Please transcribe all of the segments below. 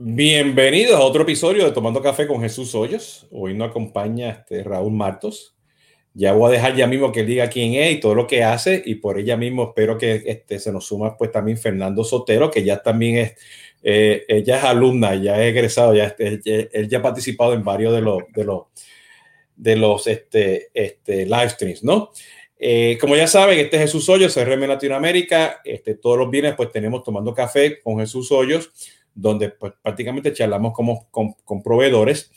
Bienvenidos a otro episodio de Tomando Café con Jesús Hoyos. Hoy nos acompaña este Raúl Martos. Ya voy a dejar ya mismo que él diga quién es y todo lo que hace y por ella mismo espero que este, se nos suma pues también Fernando Sotero, que ya también es, eh, ella es alumna, ya es egresado, ya, este, él ha participado en varios de los, de los, este, este, live streams, ¿no? Eh, como ya saben, este es Jesús Hoyos, CRM Latinoamérica. Este, todos los viernes pues tenemos Tomando Café con Jesús Hoyos donde pues, prácticamente charlamos como, con, proveedores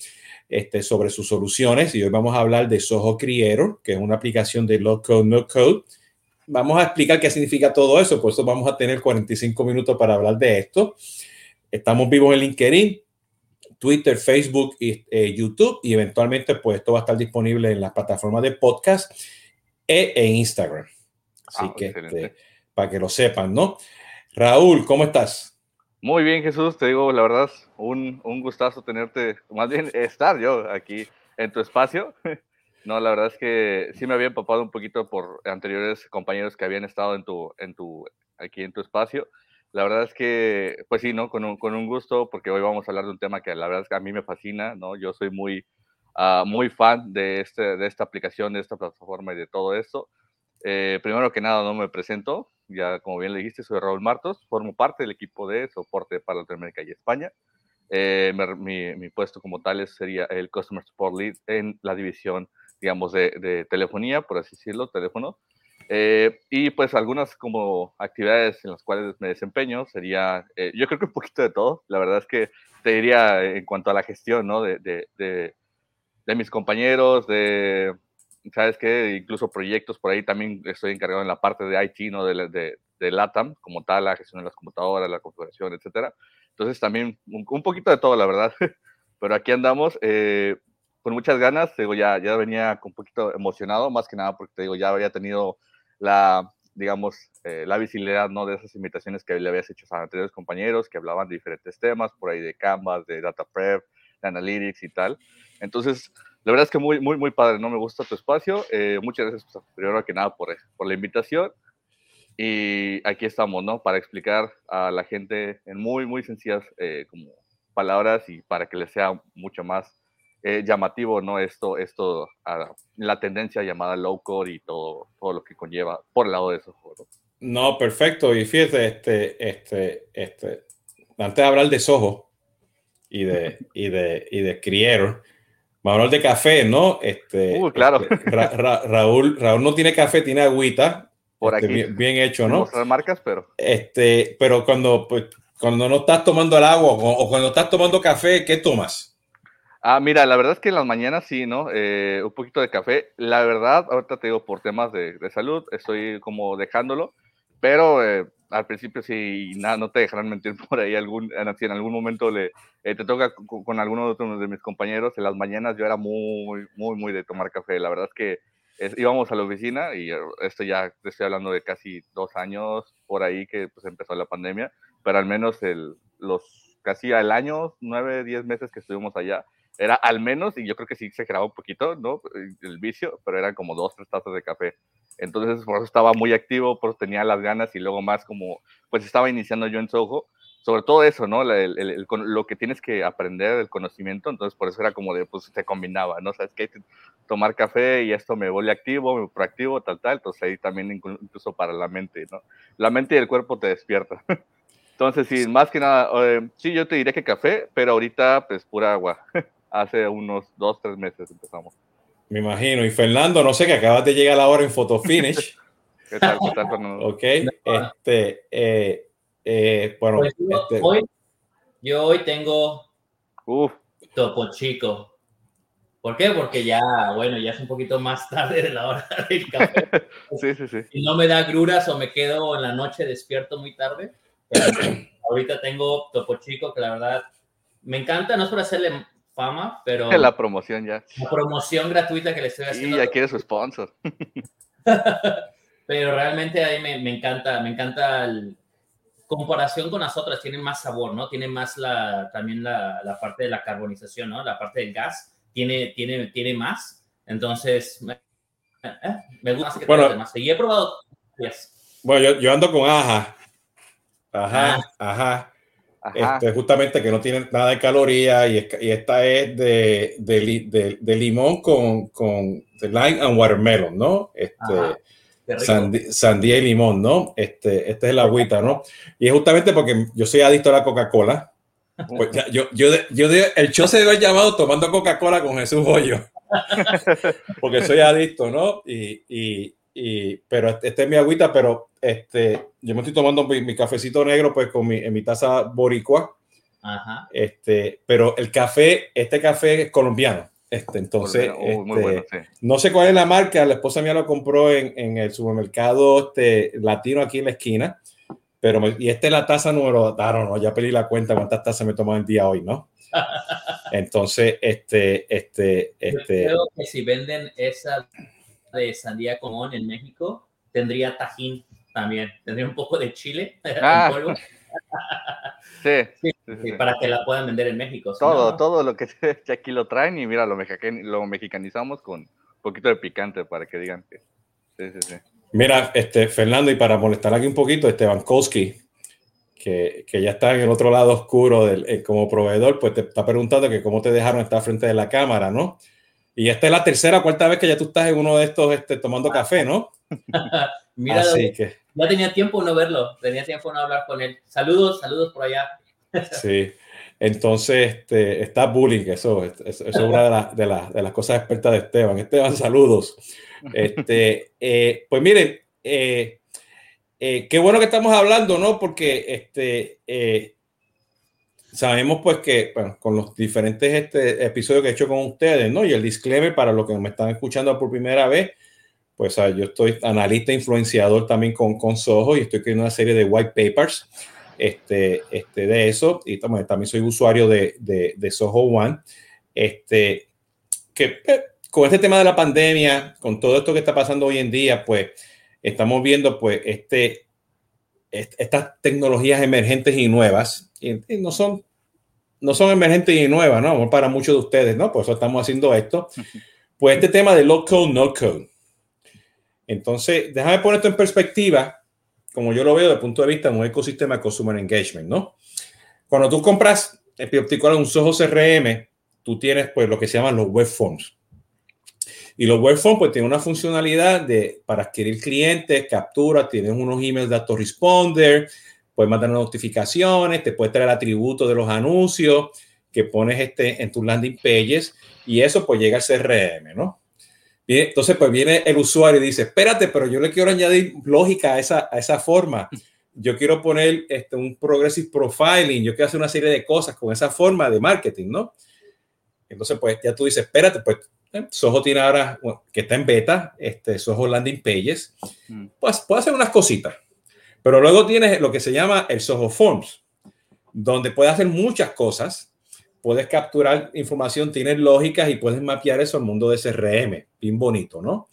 este, sobre sus soluciones y hoy vamos a hablar de Soho Creator, que es una aplicación de low code, no code. Vamos a explicar qué significa todo eso, por eso vamos a tener 45 minutos para hablar de esto. Estamos vivos en LinkedIn, Twitter, Facebook y eh, YouTube y eventualmente pues esto va a estar disponible en las plataformas de podcast e, en Instagram. Así ah, que este, para que lo sepan, ¿no? Raúl, ¿cómo estás? Muy bien, Jesús, te digo, la verdad, un, un gustazo tenerte, más bien estar yo aquí en tu espacio. No, la verdad es que sí me había empapado un poquito por anteriores compañeros que habían estado en tu, en tu, aquí en tu espacio. La verdad es que, pues sí, ¿no? Con un, con un gusto, porque hoy vamos a hablar de un tema que la verdad es que a mí me fascina, ¿no? Yo soy muy, uh, muy fan de, este, de esta aplicación, de esta plataforma y de todo esto. Eh, primero que nada, no me presento. Ya, como bien le dijiste, soy Raúl Martos. Formo parte del equipo de soporte para Latinoamérica y España. Eh, mi, mi, puesto como tal sería el Customer Support Lead en la división, digamos, de, de telefonía, por así decirlo, teléfono. Eh, y pues algunas como actividades en las cuales me desempeño sería, yo creo que un poquito de todo. La verdad es que te diría en cuanto a la gestión, ¿no? De, de, de, de mis compañeros, de ¿sabes qué? Incluso proyectos por ahí también estoy encargado en la parte de IT, ¿no? De, de, de LATAM, como tal, la gestión de las computadoras, la configuración, etcétera. Entonces también un, poquito de todo, la verdad. Pero aquí andamos eh, con muchas ganas. Digo, ya, ya venía un poquito emocionado, más que nada porque te digo, ya había tenido la, digamos, eh, la visibilidad, ¿no? De esas invitaciones que le habías hecho a anteriores compañeros que hablaban de diferentes temas, por ahí de Canvas, de Data Prep, de Analytics y tal. Entonces, la verdad es que muy, muy, muy padre, ¿no? Me gusta tu espacio. Eh, muchas gracias, pues, primero que nada, por, por la invitación. Y aquí estamos, ¿no? Para explicar a la gente en muy, muy sencillas eh, como palabras y para que les sea mucho más eh, llamativo, ¿no? Esto, esto, a la tendencia llamada low code y todo, todo lo que conlleva por el lado de esos juegos. No, perfecto. Y fíjate, este, este, este, antes de hablar de Soho y de, y de, y de Creator, Hablar de café, ¿no? Este, claro. Este, Raúl, Raúl no tiene café, tiene agüita. Por este, aquí. Bien, hecho, ¿no? Las marcas, pero. Este, pero cuando, pues, cuando no estás tomando el agua o, cuando estás tomando café, ¿qué tomas? Ah, mira, la verdad es que en las mañanas sí, ¿no? Eh, un poquito de café. La verdad, ahorita te digo, por temas de, de salud, estoy como dejándolo, pero eh, al principio sí, nada, no te dejarán mentir por ahí, algún, si en algún momento le, eh, te toca con, alguno de, de mis compañeros, en las mañanas yo era muy, muy, muy de tomar café, la verdad es que íbamos a la oficina y esto ya te estoy hablando de casi dos años por ahí que pues empezó la pandemia, pero al menos el, los casi al año, nueve, diez meses que estuvimos allá, era al menos, y yo creo que sí se grabó un poquito, ¿no? El vicio, pero eran como dos, tres tazas de café entonces, por eso estaba muy activo, por eso tenía las ganas y luego más como, pues estaba iniciando yo en Soho. Sobre todo eso, ¿no? lo que tienes que aprender, el conocimiento. Entonces, por eso era como de, pues se combinaba, ¿no? ¿Sabes qué? Tomar café y esto me vuelve activo, me proactivo, tal, tal. Entonces, ahí también incluso para la mente, ¿no? La mente y el cuerpo te despierta. Entonces, sí, más que nada, eh, sí, yo te diría que café, pero ahorita, pues pura agua. Hace unos dos, tres meses empezamos. Me imagino. Y Fernando, no sé que acabas de llegar ahora en Photo Finish. ¿Qué tal, qué tal, Fernando? Ok. Este, eh, eh, bueno, pues yo, este... hoy, yo hoy tengo Uf. Topo Chico. ¿Por qué? Porque ya, bueno, ya es un poquito más tarde de la hora del café. sí, sí, sí. Y no me da gruras o me quedo en la noche despierto muy tarde. ahorita tengo Topo Chico, que la verdad me encanta, no es por hacerle fama, pero... La promoción ya. La promoción gratuita que le estoy haciendo. Y ya quiere su sponsor. pero realmente a mí me, me encanta, me encanta el, comparación con las otras, tiene más sabor, ¿no? Tiene más la, también la, la, parte de la carbonización, ¿no? La parte del gas, tiene, tiene, tiene más. Entonces, eh, me gusta más que bueno, demás. Y he probado... Yes. Bueno, yo, yo, ando con Aja. Ajá, ah. ajá. Este, justamente que no tiene nada de calorías y, esta es de, de, limón con, con lime and watermelon, ¿no? Este, sandía y limón, ¿no? Este, este es el agüita, ¿no? Y es justamente porque yo soy adicto a la Coca-Cola. Pues yo, yo, yo, el show se debe haber llamado tomando Coca-Cola con Jesús Hoyo. porque soy adicto, ¿no? Y, y, y, pero este es mi agüita, pero este, yo me estoy tomando mi, cafecito negro pues con mi, en mi taza boricua. Ajá. Este, pero el café, este café es colombiano. Este, entonces, este, no sé cuál es la marca, la esposa mía lo compró en, en el supermercado este, latino aquí en la esquina, pero y esta es la taza número, ah, no, no, ya pedí la cuenta cuántas tazas me tomó el día hoy, ¿no? Entonces, este, este, este. creo que si venden esa de sandía común en México, tendría tajín también. Tendría un poco de chile ah. en polvo. Sí, para que la puedan vender en México. Todo, todo lo que, aquí lo traen y mira, lo, lo mexicanizamos con un poquito de picante para que digan que. Sí, sí, sí. Mira, este, Fernando, y para molestar aquí un poquito, Esteban Kowski, que, que, ya está en el otro lado oscuro del, eh, como proveedor, pues te está preguntando que cómo te dejaron estar frente de la cámara, ¿no? Y esta es la tercera o cuarta vez que ya tú estás en uno de estos este, tomando café, ¿no? Mira, Así que... ya tenía tiempo no verlo, tenía tiempo no hablar con él. Saludos, saludos por allá. sí, entonces este, está bullying, eso, eso, es una de, de, las cosas expertas de Esteban. Esteban, saludos. Este, eh, pues miren, eh, eh, qué bueno que estamos hablando, ¿no? Porque este, sabemos pues que con los diferentes este, episodios que he hecho con ustedes, ¿no? Y el disclaimer para los que me están escuchando por primera vez, pues ah, yo estoy analista influenciador también con, con Soho y estoy creando una serie de white papers este, este, de eso y también, también soy usuario de, de, de, Soho One. Este, que eh, con este tema de la pandemia, con todo esto que está pasando hoy en día, pues estamos viendo pues este, estas tecnologías emergentes y nuevas y, no son no son emergentes y nuevas, ¿no? Para muchos de ustedes, ¿no? Por eso estamos haciendo esto. Pues este tema de low code, no code. Entonces, déjame poner esto en perspectiva, como yo lo veo desde el punto de vista de un ecosistema de Consumer Engagement, ¿no? Cuando tú compras en particular un Soho CRM, tú tienes pues lo que se llaman los web forms. Y los web forms pues tienen una funcionalidad de para adquirir clientes, captura, tienen unos emails de autoresponder, puedes mandar notificaciones, te puedes traer atributos de los anuncios que pones este, en tus landing pages y eso pues llega al CRM, ¿no? Entonces pues viene el usuario y dice, espérate, pero yo le quiero añadir lógica a esa, a esa forma. Yo quiero poner este, un progressive profiling, yo quiero hacer una serie de cosas con esa forma de marketing, ¿no? Entonces pues ya tú dices, espérate, pues Soho tiene ahora, que está en beta, este, Soho Landing Pages, mm. pues puede hacer unas cositas. Pero luego tienes lo que se llama el Soho Forms, donde puedes hacer muchas cosas. Puedes capturar información, tienes lógicas y puedes mapear eso al mundo de CRM. Bien bonito, ¿no?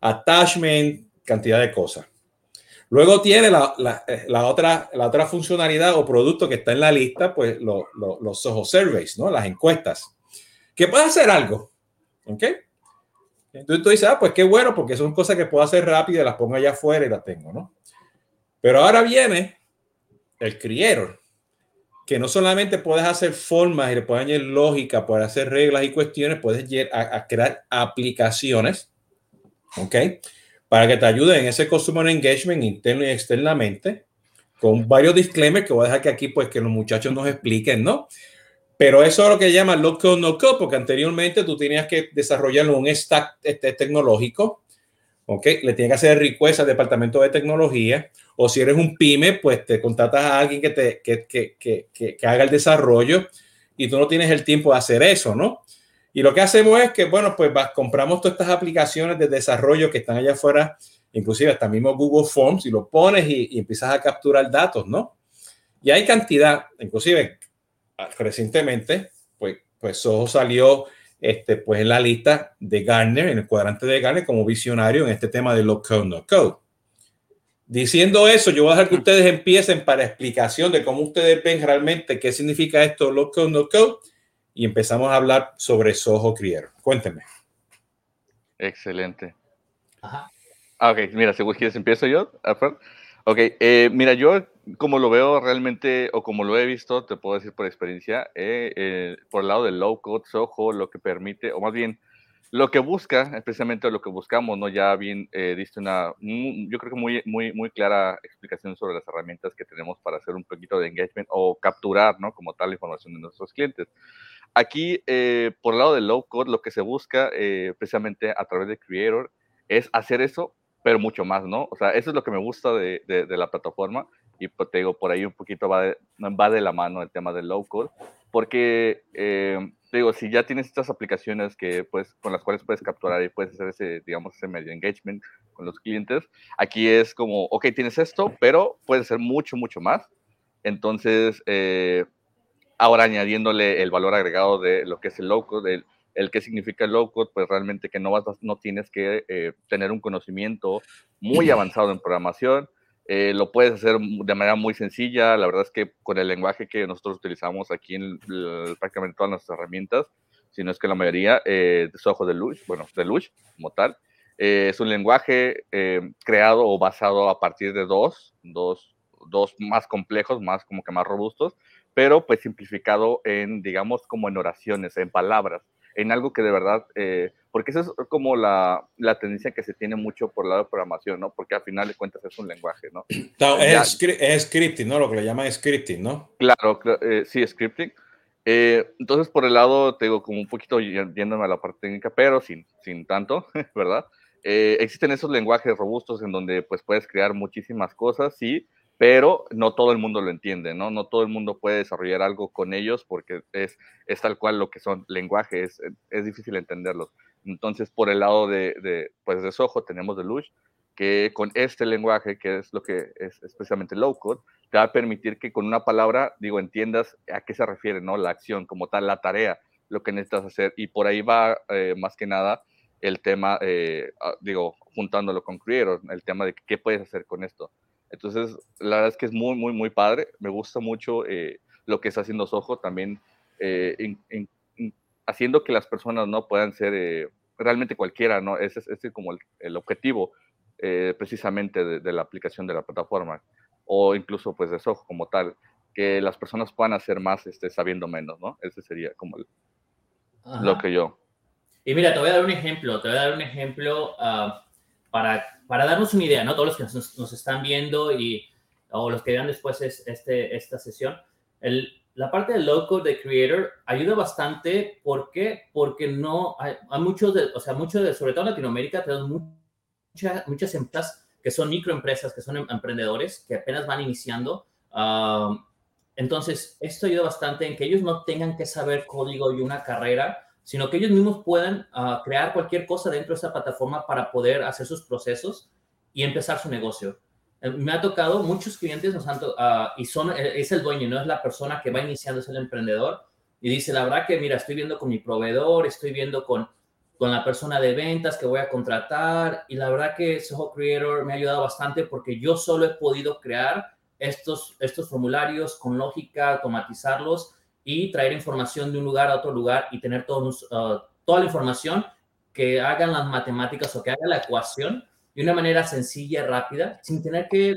Attachment, cantidad de cosas. Luego tiene la, la, otra, la otra funcionalidad o producto que está en la lista, pues los Soho Surveys, ¿no? Las encuestas. Que puede hacer algo. ¿Ok? Entonces tú dices, ah, pues qué bueno, porque son cosas que puedo hacer rápido las pongo allá afuera y las tengo, ¿no? Pero ahora viene el creator, que no solamente puedes hacer formas y le puedes añadir lógica, puedes hacer reglas y cuestiones, puedes a, crear aplicaciones, ¿ok? Para que te ayuden en ese customer engagement interno y externamente, con varios disclaimers que voy a dejar que aquí, pues, que los muchachos nos expliquen, ¿no? Pero eso es lo que llama low code, no code, porque anteriormente tú tenías que desarrollar un stack este, tecnológico, ¿ok? Le tienes que hacer request al departamento de tecnología o si eres un pyme, pues te contratas a alguien que, te, que, que, que, que, haga el desarrollo y tú no tienes el tiempo de hacer eso, ¿no? Y lo que hacemos es que, bueno, pues compramos todas estas aplicaciones de desarrollo que están allá afuera, inclusive hasta mismo Google Forms, y lo pones y, y empiezas a capturar datos, ¿no? Y hay cantidad, inclusive recientemente, pues, pues Soho salió este, pues en la lista de Gartner, en el cuadrante de Gartner, como visionario en este tema de low code, no code. Diciendo eso, yo voy a dejar que ustedes empiecen para explicación de cómo ustedes ven realmente qué significa esto low code, no code, y empezamos a hablar sobre Soho Creator. Cuéntenme. Excelente. Ajá. Ah, ok, mira, si quieres empiezo yo. Ok, eh, mira, yo como lo veo realmente, o como lo he visto, te puedo decir por experiencia, eh, eh, por el lado del low code, Soho, lo que permite, o más bien, lo que busca, precisamente lo que buscamos, ¿no? Ya bien eh, diste una, yo creo que muy, muy, muy clara explicación sobre las herramientas que tenemos para hacer un poquito de engagement o capturar, ¿no? Como tal, información de nuestros clientes. Aquí, eh, por el lado del low code, lo que se busca eh, precisamente a través de Creator es hacer eso, pero mucho más, ¿no? O sea, eso es lo que me gusta de, de, la plataforma y pues, te digo, por ahí un poquito va de, va de la mano el tema del low code, porque eh, digo, si ya tienes estas aplicaciones que, pues, con las cuales puedes capturar y puedes hacer ese, digamos, ese medio engagement con los clientes, aquí es como, ok, tienes esto, pero puedes hacer mucho, mucho más. Entonces, eh, ahora añadiéndole el valor agregado de lo que es el low code, el, el que significa el low code, pues realmente que no, vas, no tienes que eh, tener un conocimiento muy avanzado en programación, eh, lo puedes hacer de manera muy sencilla. La verdad es que con el lenguaje que nosotros utilizamos aquí en prácticamente todas nuestras herramientas, si no es que la mayoría, eh, de Soho de Lush, bueno, de Lush como tal, eh, es un lenguaje creado o basado a partir de dos, dos, dos más complejos, más como que más robustos, pero pues simplificado en, digamos, como en oraciones, en palabras en algo que de verdad, eh, porque eso es como la, la, tendencia que se tiene mucho por el lado de programación, ¿no? Porque al final de cuentas es un lenguaje, ¿no? es, es, scripting, ¿no? Lo que le llaman scripting, ¿no? Claro, eh, sí, scripting. Eh, entonces, por el lado, te digo, como un poquito yéndome a la parte técnica, pero sin, sin tanto, ¿verdad? existen esos lenguajes robustos en donde pues puedes crear muchísimas cosas, sí, pero no todo el mundo lo entiende, ¿no? No todo el mundo puede desarrollar algo con ellos porque es, es tal cual lo que son lenguajes, es, difícil entenderlos. Entonces, por el lado de, de, pues de Soho tenemos Deluge, que con este lenguaje, que es lo que es especialmente low code, te va a permitir que con una palabra, digo, entiendas a qué se refiere, ¿no? La acción como tal, la tarea, lo que necesitas hacer. Y por ahí va eh, más que nada el tema, eh, ah, digo, juntándolo con Creator, el tema de qué puedes hacer con esto. Entonces, la verdad es que es muy, muy, muy padre. Me gusta mucho eh, lo que está haciendo Soho también, eh, haciendo que las personas no puedan ser eh, realmente cualquiera, ¿no? Ese, es como el, objetivo precisamente de, la aplicación de la plataforma o incluso pues de Soho como tal, que las personas puedan hacer más este, sabiendo menos, ¿no? Ese sería como lo que yo. Y mira, te voy a dar un ejemplo, te voy a dar un ejemplo uh, para para darnos una idea, ¿no? Todos los que nos, están viendo y, o los que vean después este, esta sesión, la parte del low de creator ayuda bastante. ¿Por qué? Porque no hay, muchos, de, o sea, muchos de, sobre todo en Latinoamérica, tenemos muchas, muchas empresas que son microempresas, que son em, emprendedores, que apenas van iniciando. entonces, esto ayuda bastante en que ellos no tengan que saber código y una carrera sino que ellos mismos puedan ah, crear cualquier cosa dentro de esa plataforma para poder hacer sus procesos y empezar su negocio. Eh, me ha tocado, muchos clientes nos han uh, y son, eh, es el dueño, no es la persona que va iniciando, es el emprendedor, y dice, la verdad que, mira, estoy viendo con mi proveedor, estoy viendo con, con la persona de ventas que voy a contratar, y la verdad que Soho Creator me ha ayudado bastante porque yo solo he podido crear estos, estos formularios con lógica, automatizarlos, y traer información de un lugar a otro lugar y tener uh, toda la información que hagan las matemáticas o que hagan la ecuación de una manera sencilla, rápida, sin tener que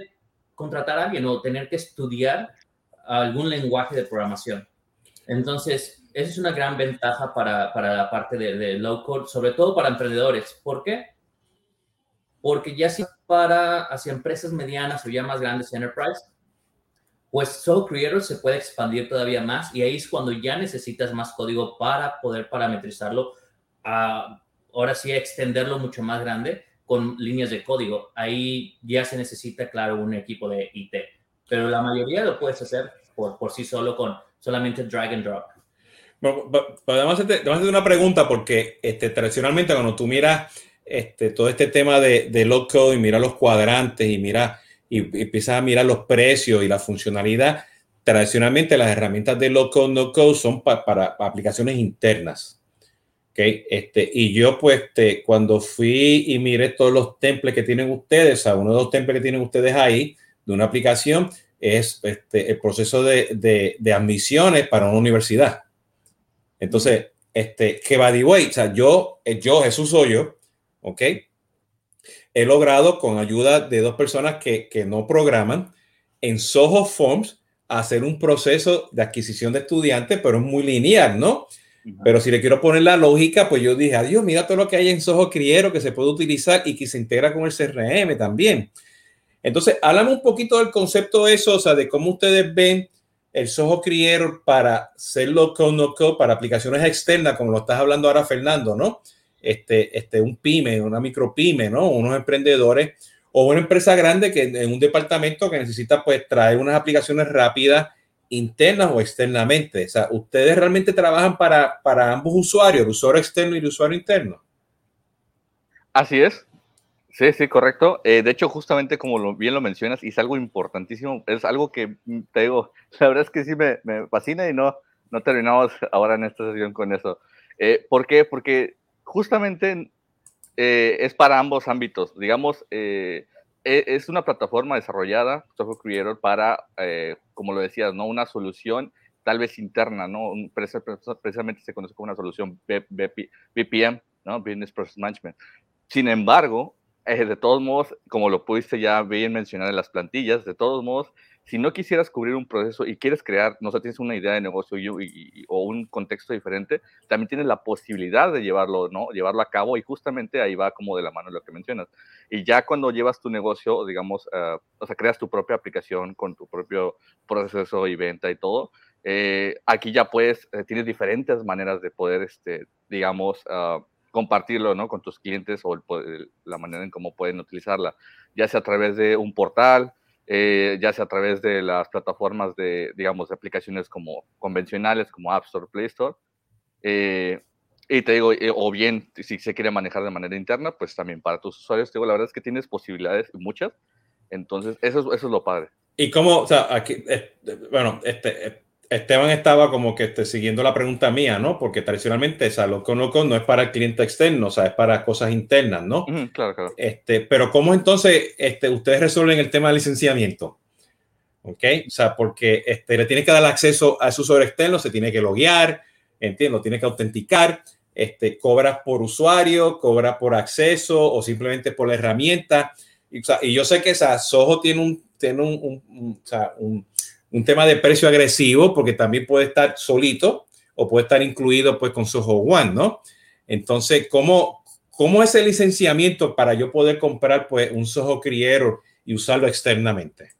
contratar a alguien o tener que estudiar algún lenguaje de programación. Entonces, esa es una gran ventaja para, para la parte de, de, low code, sobre todo para emprendedores. ¿Por qué? Porque ya si para hacia empresas medianas o ya más grandes, enterprise, pues Soul Creator se puede expandir todavía más y ahí es cuando ya necesitas más código para poder parametrizarlo, ahora sí extenderlo mucho más grande con líneas de código. Ahí ya se necesita, claro, un equipo de IT, pero la mayoría lo puedes hacer por, sí solo con solamente drag and drop. Bueno, además te, hacer una pregunta porque este, tradicionalmente cuando tú miras este, todo este tema de, de low y miras los cuadrantes y miras y, empiezas a mirar los precios y la funcionalidad, tradicionalmente las herramientas de low code, no code son para aplicaciones internas. ¿okay? Este, y yo pues este, cuando fui y miré todos los templates que tienen ustedes, o uno de los templates que tienen ustedes ahí de una aplicación es este, el proceso de, de, de admisiones para una universidad. Entonces, este, que by the way, o sea, yo, yo, Jesús Hoyo, ¿ok? He logrado con ayuda de dos personas que, que no programan, en Soho Forms hacer un proceso de adquisición de estudiantes, pero es muy lineal, ¿no? Pero si le quiero poner la lógica, pues yo dije, adiós, mira todo lo que hay en Soho Criero que se puede utilizar y que se integra con el CRM también. Entonces, háblame un poquito del concepto de eso, o sea, de cómo ustedes ven el Soho Creator para hacerlo con no para aplicaciones externas, como lo estás hablando ahora, Fernando, ¿no? Este, este, un pyme, una micro pyme, ¿no? Unos emprendedores o una empresa grande que en un departamento que necesita pues traer unas aplicaciones rápidas internas o externamente. O sea, ustedes realmente trabajan para, para ambos usuarios, el usuario externo y el usuario interno. Así es. Sí, sí, correcto. Eh, de hecho, justamente como bien lo mencionas, y es algo importantísimo, es algo que mm, te digo, la verdad es que sí me, me fascina y no, no terminamos ahora en esta sesión con eso. Eh, ¿Por qué? Porque justamente eh, es para ambos ámbitos. Digamos, e, es una plataforma desarrollada, Software Creator, para, como lo decías, ¿no? una solución tal vez interna, ¿no? Precisamente se conoce como una solución BPM, ¿no? Business Process Management. Sin embargo, eh, de todos modos, como lo pudiste ya bien mencionar en las plantillas, de todos modos, si no quisieras cubrir un proceso y quieres crear, no sé, tienes una idea de negocio y, o un contexto diferente, también tienes la posibilidad de llevarlo, ¿no? Llevarlo a cabo y justamente ahí va como de la mano lo que mencionas. Y ya cuando llevas tu negocio, digamos, uh, o sea, creas tu propia aplicación con tu propio proceso y venta y todo, eh, aquí ya puedes, eh, tienes diferentes maneras de poder, este, digamos, uh, compartirlo ¿no? con tus clientes o la manera en cómo pueden utilizarla, ya sea a través de un portal, eh, ya sea a través de las plataformas de, digamos, de aplicaciones como convencionales, como App Store, Play Store. Eh, y te digo, eh, o bien, si se quiere manejar de manera interna, pues también para tus usuarios, te digo, la verdad es que tienes posibilidades muchas. Entonces, eso, eso es lo padre. Y cómo, o sea, aquí, bueno, este, Esteban estaba como que este, siguiendo la pregunta mía, ¿no? Porque tradicionalmente esa lo conozco no es para el cliente externo, o sea, es para cosas internas, ¿no? claro, claro. Este, pero ¿cómo entonces este, ustedes resuelven el tema del licenciamiento? ¿Ok? O sea, porque este, le tiene que dar acceso a su usuario externo, se tiene que loguear, entiendo, tiene que autenticar, este, cobras por usuario, cobras por acceso o simplemente por la herramienta. Y, o sea, y yo sé que esa Soho tiene un, tiene un, un, o sea, un un tema de precio agresivo, porque también puede estar solito o puede estar incluido pues con Soho One, ¿no? Entonces, ¿cómo, cómo es el licenciamiento para yo poder comprar pues un Soho Creator y usarlo externamente?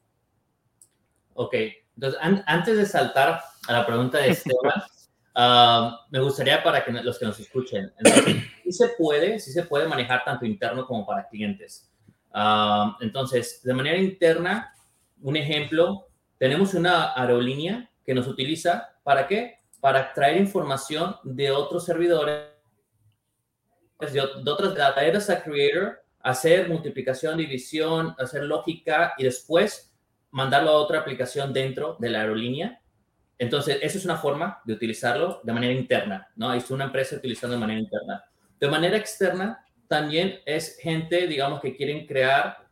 Ok, entonces antes de saltar a la pregunta de Esteban, ah, me gustaría para que los que nos escuchen, sí se puede, sí se puede manejar tanto interno como para clientes. Ah, entonces, de manera interna, un ejemplo, tenemos una aerolínea que nos utiliza para qué? Para traer información de otros servidores, de, otras traerlas a Creator, hacer multiplicación, división, hacer lógica y después mandarlo a otra aplicación dentro de la aerolínea. Entonces, eso es una forma de utilizarlo de manera interna, ¿no? Es una empresa utilizando de manera interna. De manera externa, también es gente, digamos, que quieren crear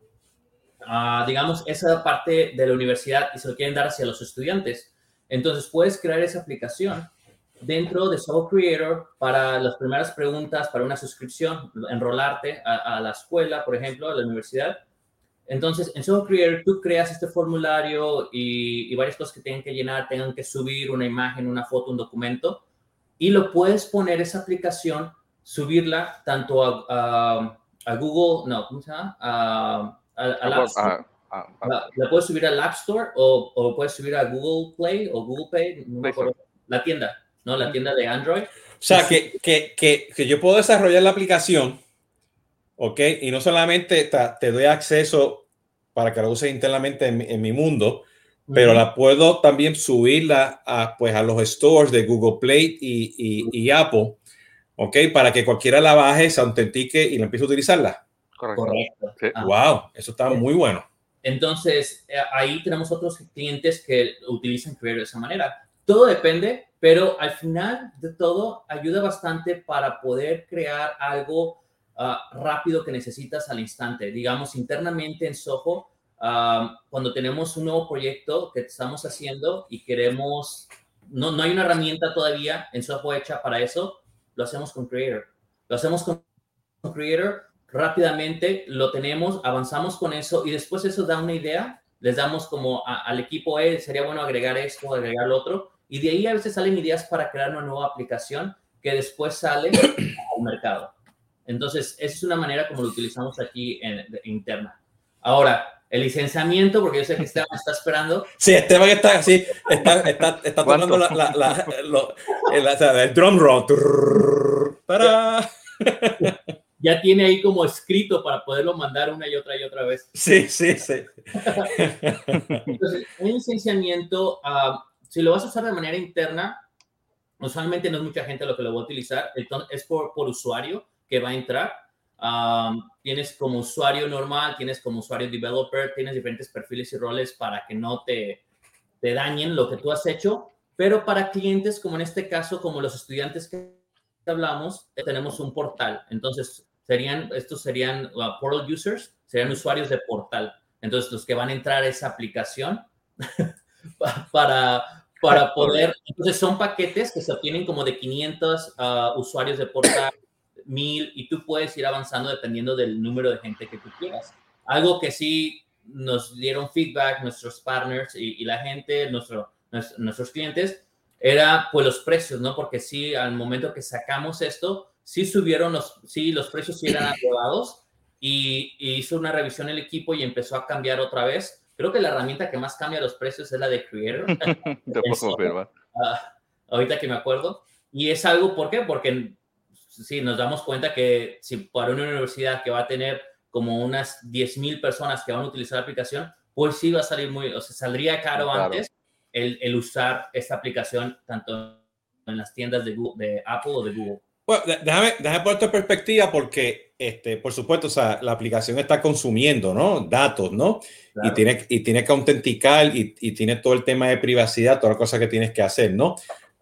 digamos, esa parte de la universidad y se lo quieren dar hacia los estudiantes. Entonces, puedes crear esa aplicación dentro de Soul Creator para las primeras preguntas, para una suscripción, enrolarte a, la escuela, por ejemplo, a la universidad. Entonces, en Soul Creator tú creas este formulario y, varias cosas que tienen que llenar, tengan que subir una imagen, una foto, un documento, y lo puedes poner esa aplicación, subirla tanto a, a Google, no, ¿cómo se llama? La, puedes subir al App Store o, o, puedes subir a Google Play o Google Pay, la tienda, ¿no? La tienda de Android. O sea, que, que, que, que yo puedo desarrollar la aplicación, ¿ok? Y no solamente te, doy acceso para que la uses internamente en, mi mundo, pero la puedo también subirla a, pues, a los stores de Google Play y, y, y Apple, ¿ok? Para que cualquiera la baje, se autentique y la empiece a utilizarla. Correcto. Wow, eso está muy bueno. Entonces, eh, ahí tenemos otros clientes que utilizan Creator de esa manera. Todo depende, pero al final de todo ayuda bastante para poder crear algo ah, rápido que necesitas al instante. Digamos, internamente en Soho, ah, cuando tenemos un nuevo proyecto que estamos haciendo y queremos, no, no hay una herramienta todavía en Soho hecha para eso, lo hacemos con Creator. Lo hacemos con Creator rápidamente lo tenemos, avanzamos con eso y después eso da una idea les damos como al equipo, eh, sería bueno agregar esto, agregar lo otro, y de ahí a veces salen ideas para crear una nueva aplicación que después sale al mercado. Entonces, esa es una manera como lo utilizamos aquí en, interna. Ahora, el licenciamiento, porque yo sé que Esteban está esperando. Sí, Esteban está así, está, está, está tomando la, la, la, el, el, drum roll. Para. Ya tiene ahí como escrito para poderlo mandar una y otra y otra vez. Sí, sí, sí. Entonces, un licenciamiento, uh, si lo vas a usar de manera interna, usualmente no es mucha gente lo que lo va a utilizar, es por, por usuario que va a entrar. Um, tienes como usuario normal, tienes como usuario developer, tienes diferentes perfiles y roles para que no te, te dañen lo que tú has hecho, pero para clientes como en este caso, como los estudiantes que hablamos, tenemos un portal. Entonces, serían, estos serían uh, portal users, serían usuarios de portal. Entonces, los que van a entrar a esa aplicación para, para poder, entonces son paquetes que se obtienen como de 500 uh, usuarios de portal, 1000, y tú puedes ir avanzando dependiendo del número de gente que tú quieras. Algo que sí nos dieron feedback nuestros partners y, la gente, nuestro, nuestros clientes, era pues los precios, ¿no? Porque sí, al momento que sacamos esto, sí subieron los, sí, los precios sí eran elevados y, hizo una revisión el equipo y empezó a cambiar otra vez. Creo que la herramienta que más cambia los precios es la de Creator. Ah, ahorita que me acuerdo. Y es algo, ¿por qué? Porque sí, nos damos cuenta que si para una universidad que va a tener como unas 10.000 personas que van a utilizar la aplicación, pues sí va a salir muy, o sea, saldría caro antes el, el, usar esta aplicación tanto en las tiendas de, de Apple o de Google. Bueno, déjame, déjame poner esta perspectiva porque, este, por supuesto, o sea, la aplicación está consumiendo, ¿no? Datos, ¿no? Y, tiene, y tiene que autenticar y, y, tiene todo el tema de privacidad, todas las cosas que tienes que hacer, ¿no?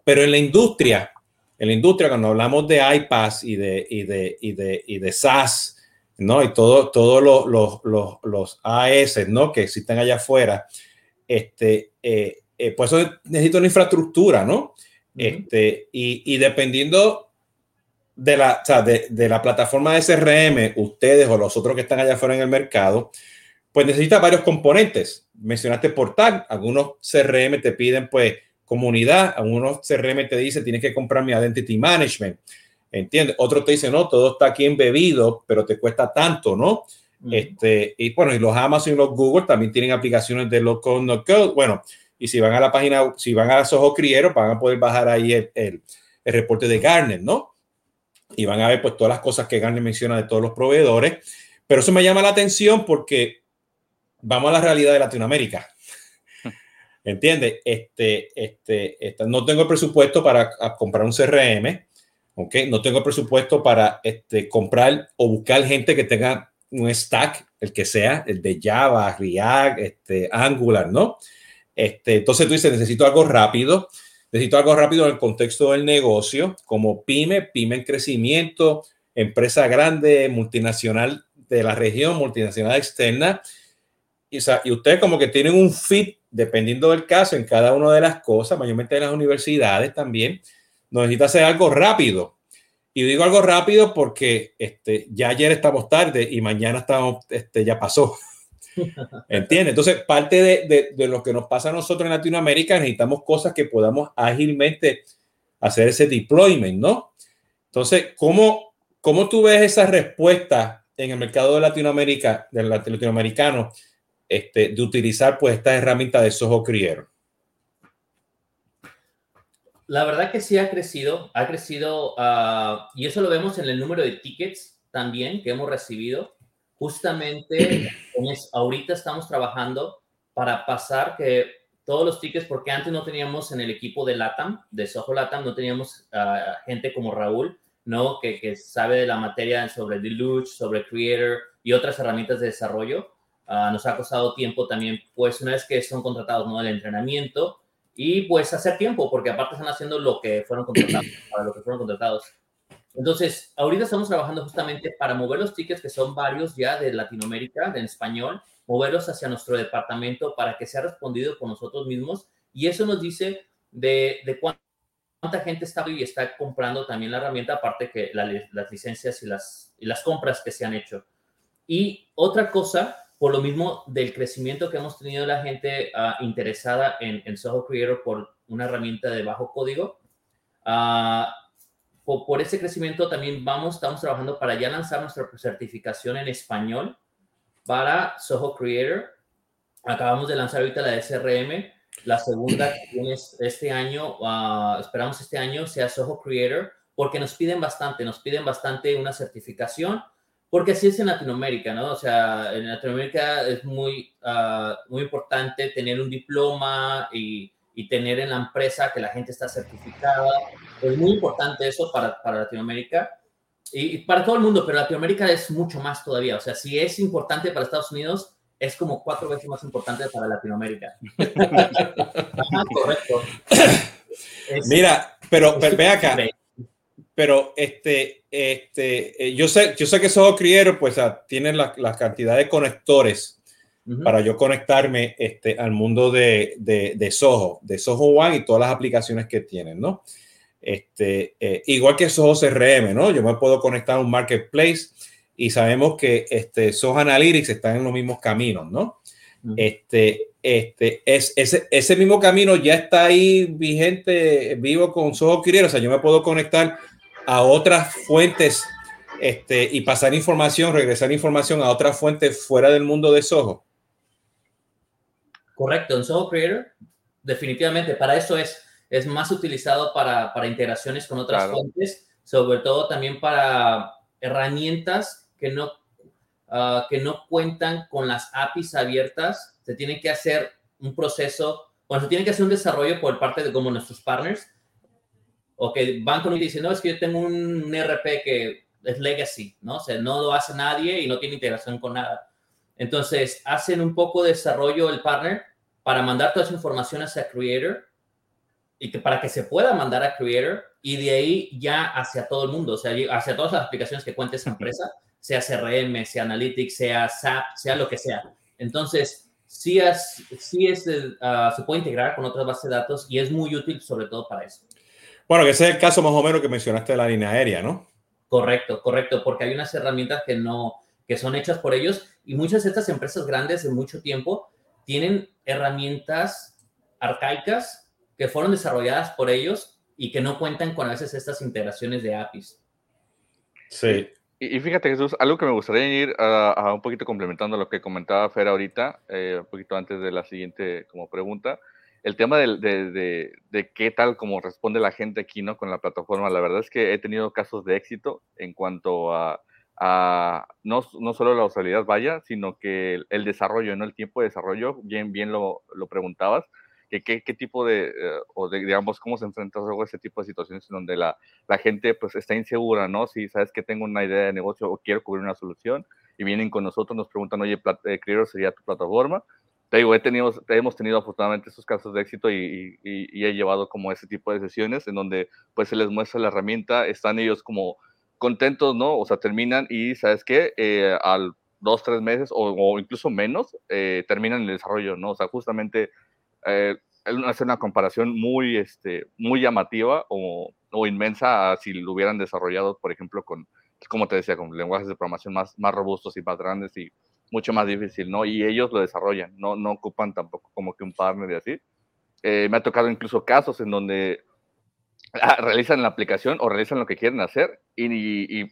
Pero en la industria, en la industria, cuando hablamos de iPads y de, y de, y de, y de SaaS, ¿no? Y todos todo los, los, los, los, AS, ¿no? Que existen allá afuera, este, eh, eh, pues eso necesita una infraestructura, ¿no? Este, y, y dependiendo de la, o sea, de, de, la plataforma de CRM, ustedes o los otros que están allá afuera en el mercado, pues necesita varios componentes. Mencionaste portal, algunos CRM te piden pues comunidad, algunos CRM te dicen tienes que comprar mi identity management, ¿entiendes? Otros te dicen, no, todo está aquí embebido, pero te cuesta tanto, ¿no? Este, y bueno, y los Amazon y los Google también tienen aplicaciones de low code, no code. Bueno, y si van a la página, si van a Soho Criero, van a poder bajar ahí el, el, el reporte de Garner, ¿no? Y van a ver pues todas las cosas que Garner menciona de todos los proveedores. Pero eso me llama la atención porque vamos a la realidad de Latinoamérica. ¿Entiendes? Este, este, este, no tengo el presupuesto para comprar un CRM, ¿ok? No tengo el presupuesto para este, comprar o buscar gente que tenga un stack, el que sea, el de Java, React, este, Angular, ¿no? Este, entonces tú dices, necesito algo rápido Necesito algo rápido en el contexto del negocio, como pyme, pyme en crecimiento, empresa grande, multinacional de la región, multinacional externa. Y, y ustedes como que tienen un fit, dependiendo del caso, en cada una de las cosas, mayormente en las universidades también, necesita hacer algo rápido. Y digo algo rápido porque este, ya ayer estamos tarde y mañana estamos, este, ya pasó. ¿Entiendes? Entonces, parte de, de, lo que nos pasa a nosotros en Latinoamérica, necesitamos cosas que podamos ágilmente hacer ese deployment, ¿no? Entonces, ¿cómo, cómo tú ves esa respuesta en el mercado de Latinoamérica, del latinoamericano, este, de utilizar pues esta herramienta de Soho Criero? La verdad que sí ha crecido, ha crecido, uh, y eso lo vemos en el número de tickets también que hemos recibido justamente ahorita estamos trabajando para pasar que todos los tickets, porque antes no teníamos en el equipo de LATAM, de Soho LATAM, no teníamos gente como Raúl, ¿no? Que, que, sabe de la materia sobre Deluge, sobre Creator y otras herramientas de desarrollo. Uh, nos ha costado tiempo también, pues una vez que son contratados, ¿no? El entrenamiento y pues hacer tiempo, porque aparte están haciendo lo que fueron contratados. Entonces, ahorita estamos trabajando justamente para mover los tickets, que son varios ya de Latinoamérica, en español, moverlos hacia nuestro departamento para que sea respondido por nosotros mismos. Y eso nos dice de, de cuánta gente está y está comprando también la herramienta, aparte que las licencias y las, y las compras que se han hecho. Y otra cosa por lo mismo del crecimiento que hemos tenido la gente ah, interesada en, en, Soho Creator por una herramienta de bajo código. Uh, por, por, ese crecimiento también vamos, estamos trabajando para ya lanzar nuestra certificación en español para Soho Creator. Acabamos de lanzar ahorita la SRM. La segunda que este año, uh, esperamos este año, sea Soho Creator, porque nos piden bastante, nos piden bastante una certificación porque así es en Latinoamérica, ¿no? O sea, en Latinoamérica es muy, uh, muy importante tener un diploma y, y, tener en la empresa que la gente está certificada. Es muy importante eso para, para Latinoamérica y, y, para todo el mundo, pero Latinoamérica es mucho más todavía. O sea, si es importante para Estados Unidos, es como cuatro veces más importante para Latinoamérica. Ajá, correcto. Mira, pero, pero ve acá pero este, este, eh, yo sé, yo sé que Soho Creator pues tienen la, la, cantidad de conectores uh -huh. para yo conectarme este, al mundo de, de, de, Soho, de Soho One y todas las aplicaciones que tienen, ¿no? Este, eh, igual que Soho CRM, ¿no? Yo me puedo conectar a un marketplace y sabemos que este, Soho Analytics están en los mismos caminos, ¿no? Uh -huh. Este, este, es, ese, ese mismo camino ya está ahí vigente, vivo con Soho Creator, o sea, yo me puedo conectar a otras fuentes este, y pasar información, regresar información a otras fuentes fuera del mundo de Soho. Correcto, en Soho Creator, definitivamente, para eso es, es más utilizado para, para integraciones con otras claro. fuentes, sobre todo también para herramientas que no, uh, que no cuentan con las APIs abiertas, se tiene que hacer un proceso, bueno, se tiene que hacer un desarrollo por parte de como nuestros partners, o que van con y dicen, no, es que yo tengo un RP que es legacy, ¿no? O sea, no lo hace nadie y no tiene integración con nada. Entonces, hacen un poco de desarrollo el partner para mandar toda esa información hacia Creator y que para que se pueda mandar a Creator y de ahí ya hacia todo el mundo, o sea, hacia todas las aplicaciones que cuente esa empresa, sea CRM, sea Analytics, sea SAP, sea lo que sea. Entonces, sí, es, sí es, uh, se puede integrar con otras bases de datos y es muy útil sobre todo para eso. Bueno, que ese es el caso más o menos que mencionaste de la línea aérea, ¿no? Correcto, correcto, porque hay unas herramientas que no, que son hechas por ellos y muchas de estas empresas grandes de mucho tiempo tienen herramientas arcaicas que fueron desarrolladas por ellos y que no cuentan con a veces estas integraciones de APIs. Sí. Y, y fíjate, Jesús, algo que me gustaría ir a, a, un poquito complementando lo que comentaba Fer ahorita, eh, un poquito antes de la siguiente como pregunta, el tema de, de, de, de, qué tal como responde la gente aquí, ¿no? Con la plataforma, la verdad es que he tenido casos de éxito en cuanto a, a no, no, solo la usabilidad vaya, sino que el, el, desarrollo, ¿no? El tiempo de desarrollo, bien, bien lo, lo preguntabas, que qué, qué tipo de, uh, o de, digamos, cómo se enfrenta a ese tipo de situaciones en donde la, la gente, pues, está insegura, ¿no? Si sabes que tengo una idea de negocio o quiero cubrir una solución, y vienen con nosotros, nos preguntan, oye, eh, sería tu plataforma, te digo, he tenido, hemos tenido afortunadamente esos casos de éxito y, y, y, he llevado como ese tipo de sesiones en donde pues se les muestra la herramienta, están ellos como contentos, ¿no? O sea, terminan y, ¿sabes qué? Eh, al dos, tres meses o, o incluso menos, eh, terminan el desarrollo, ¿no? O sea, justamente eh, hace una comparación muy, este, muy llamativa o, o, inmensa a si lo hubieran desarrollado, por ejemplo, con, como te decía, con lenguajes de programación más, más robustos y más grandes y mucho más difícil, ¿no? Y ellos lo desarrollan, no, no ocupan tampoco como que un partner y así. Eh, me ha tocado incluso casos en donde ah, realizan la aplicación o realizan lo que quieren hacer y, y, y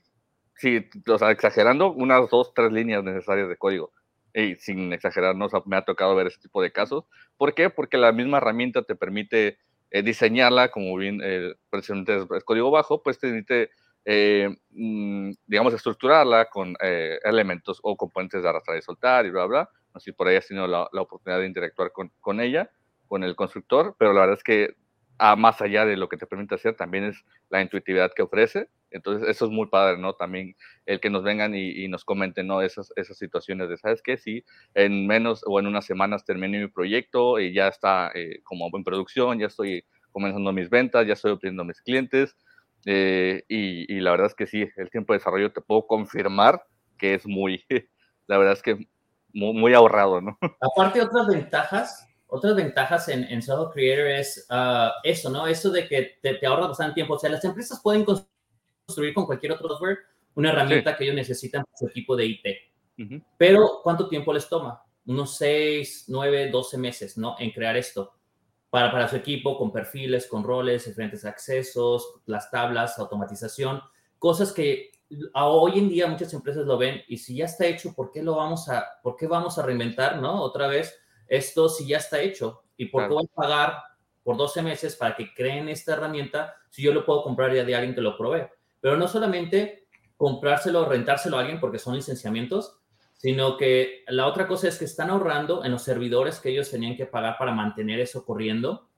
sí, o sea, exagerando, unas dos, tres líneas necesarias de código. Y sin exagerar, ¿no? O sea, me ha tocado ver ese tipo de casos. ¿Por qué? Porque la misma herramienta te permite eh, diseñarla, como bien eh, precisamente es, código bajo, pues te permite eh, mm, digamos, estructurarla con eh, elementos o componentes de arrastrar y soltar y bla, bla. Si por ahí has tenido la, la oportunidad de interactuar con, con, ella, con el constructor, pero la verdad es que a, más allá de lo que te permite hacer, también es la intuitividad que ofrece. Entonces, eso es muy padre, ¿no? También el que nos vengan y, y nos comenten, ¿no? Esas, esas situaciones de, ¿sabes qué? Sí, en menos o en unas semanas terminé mi proyecto y ya está eh, como en producción, ya estoy comenzando mis ventas, ya estoy obteniendo mis clientes, eh, y, y, la verdad es que sí, el tiempo de desarrollo te puedo confirmar que es muy, la verdad es que muy, muy ahorrado, ¿no? Aparte, otras ventajas, otras ventajas en, en Soho Creator es uh, eso, ¿no? Eso de que te, te ahorra bastante tiempo. O sea, las empresas pueden construir con cualquier otro software una herramienta sí. que ellos necesitan para su equipo de IT. Pero, ¿cuánto tiempo les toma? Unos 6, 9, 12 meses, ¿no? En crear esto. Para, para su equipo, con perfiles, con roles, diferentes accesos, las tablas, automatización, cosas que hoy en día muchas empresas lo ven y si ya está hecho, ¿por qué lo vamos a, por qué vamos a reinventar, no? Otra vez, esto si ya está hecho y por qué voy a pagar por 12 meses para que creen esta herramienta si yo lo puedo comprar ya de alguien que lo provee. Pero no solamente comprárselo o rentárselo a alguien porque son licenciamientos, sino que la otra cosa es que están ahorrando en los servidores que ellos tenían que pagar para mantener eso corriendo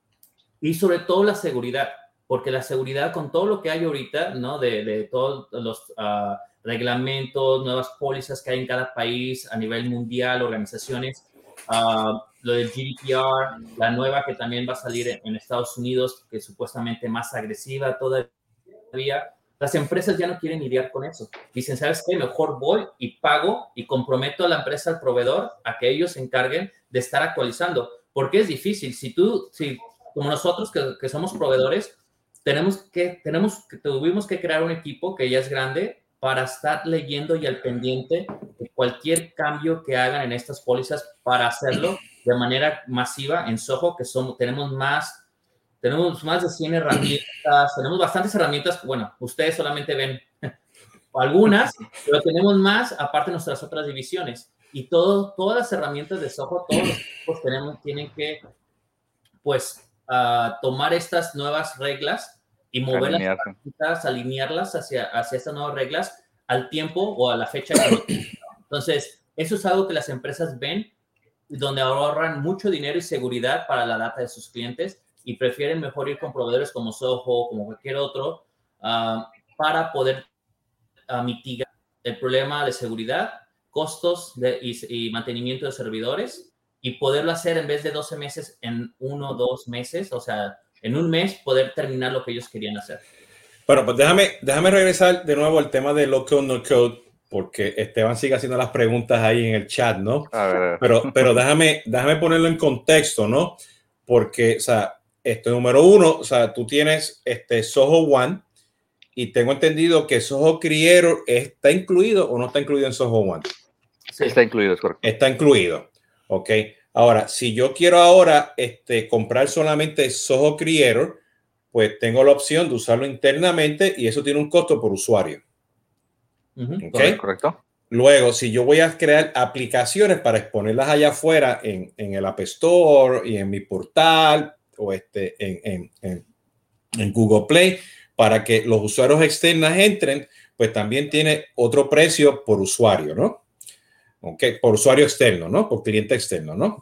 y sobre todo la seguridad, porque la seguridad con todo lo que hay ahorita, ¿no? De, de todos los uh, reglamentos, nuevas pólizas que hay en cada país a nivel mundial, organizaciones, uh, lo del GDPR, la nueva que también va a salir en Estados Unidos, que es supuestamente más agresiva todavía. Las empresas ya no quieren lidiar con eso. Dicen, ¿sabes qué? Mejor voy y pago y comprometo a la empresa, al proveedor, a que ellos se encarguen de estar actualizando. Porque es difícil. Si tú, si como nosotros que, que somos proveedores, tenemos que, tenemos que, tuvimos que crear un equipo que ya es grande para estar leyendo y al pendiente de cualquier cambio que hagan en estas pólizas para hacerlo de manera masiva en Soho, que somos, tenemos más, tenemos más de 100 herramientas, tenemos bastantes herramientas, bueno, ustedes solamente ven algunas, pero tenemos más aparte de nuestras otras divisiones. Y todo, todas las herramientas de Soho, todos los equipos tenemos, tienen que, pues, uh, tomar estas nuevas reglas y mover las herramientas, alinearlas hacia, hacia estas nuevas reglas al tiempo o a la fecha. Entonces, eso es algo que las empresas ven donde ahorran mucho dinero y seguridad para la data de sus clientes y prefieren mejor ir con proveedores como Soho, como cualquier otro, uh, para poder uh, mitigar el problema de seguridad, costos de, y, y, mantenimiento de servidores y poderlo hacer en vez de 12 meses en uno o dos meses, o sea, en un mes poder terminar lo que ellos querían hacer. Bueno, pues déjame, déjame regresar de nuevo al tema de low code, no code, porque Esteban sigue haciendo las preguntas ahí en el chat, ¿no? A ver. Pero, pero déjame, déjame ponerlo en contexto, ¿no? Porque, o sea, este número uno, o sea, tú tienes este Soho One y tengo entendido que Soho Creator está incluido o no está incluido en Soho One. Sí, está incluido, es correcto. Está incluido, ok. Ahora, si yo quiero ahora este, comprar solamente Soho Creator, pues tengo la opción de usarlo internamente y eso tiene un costo por usuario. ¿Okay? Correcto. Luego, si yo voy a crear aplicaciones para exponerlas allá afuera en, en el App Store y en mi portal o este, en, en, en, Google Play para que los usuarios externos entren, pues también tiene otro precio por usuario, ¿no? Ok, por usuario externo, ¿no? Por cliente externo, ¿no?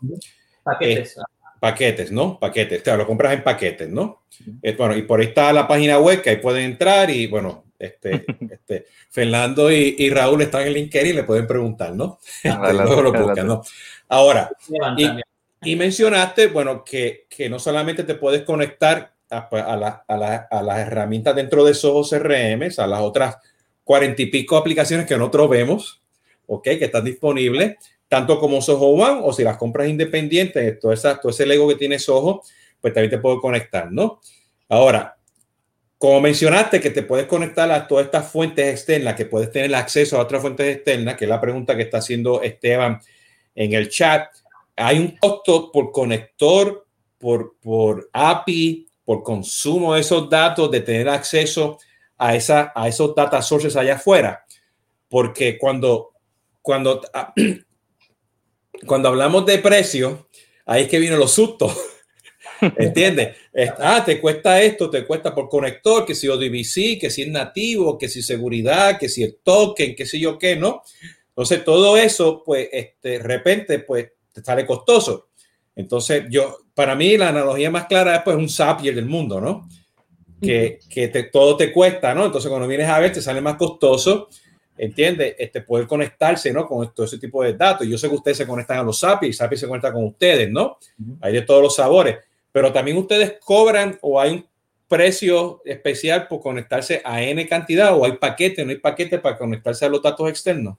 Paquetes. Eh, paquetes, ¿no? Paquetes. Claro, lo compras en paquetes, ¿no? Eh, bueno, y por ahí está la página web que ahí pueden entrar y, bueno, este, este, Fernando y, y, Raúl están en LinkedIn y le pueden preguntar, ¿no? Este, lo buscan, ¿no? Ahora, y, y, mencionaste, bueno, que, que, no solamente te puedes conectar a, la, a, a, las herramientas dentro de Soho CRM, a las otras cuarenta y pico aplicaciones que nosotros vemos, ¿ok? Que están disponibles, tanto como Soho One, o si las compras independientes, todo, esa, todo ese Lego que tiene Soho, pues también te puedo conectar, ¿no? Ahora, como mencionaste, que te puedes conectar a todas estas fuentes externas, que puedes tener acceso a otras fuentes externas, que es la pregunta que está haciendo Esteban en el chat. Hay un costo por conector, por, por API, por consumo de esos datos, de tener acceso a, esa, a esos data sources allá afuera. Porque cuando, cuando, cuando hablamos de precio, ahí es que vienen los sustos ¿Entiendes? Ah, te cuesta esto, te cuesta por conector, que si ODBC, que si es nativo, que si seguridad, que si el token, que si yo qué, ¿no? Entonces, todo eso, pues, este, de repente, pues, te sale costoso. Entonces, yo, para mí, la analogía más clara es, pues, un Zapier del mundo, ¿no? Que, que te, todo te cuesta, ¿no? Entonces, cuando vienes a ver, te sale más costoso, ¿entiendes? Este, poder conectarse, ¿no? Con todo ese tipo de datos. Yo sé que ustedes se conectan a los Zapier, Zapier se conecta con ustedes, ¿no? Hay de todos los sabores pero también ustedes cobran o hay un precio especial por conectarse a N cantidad o hay paquete, no hay paquete para conectarse a los datos externos.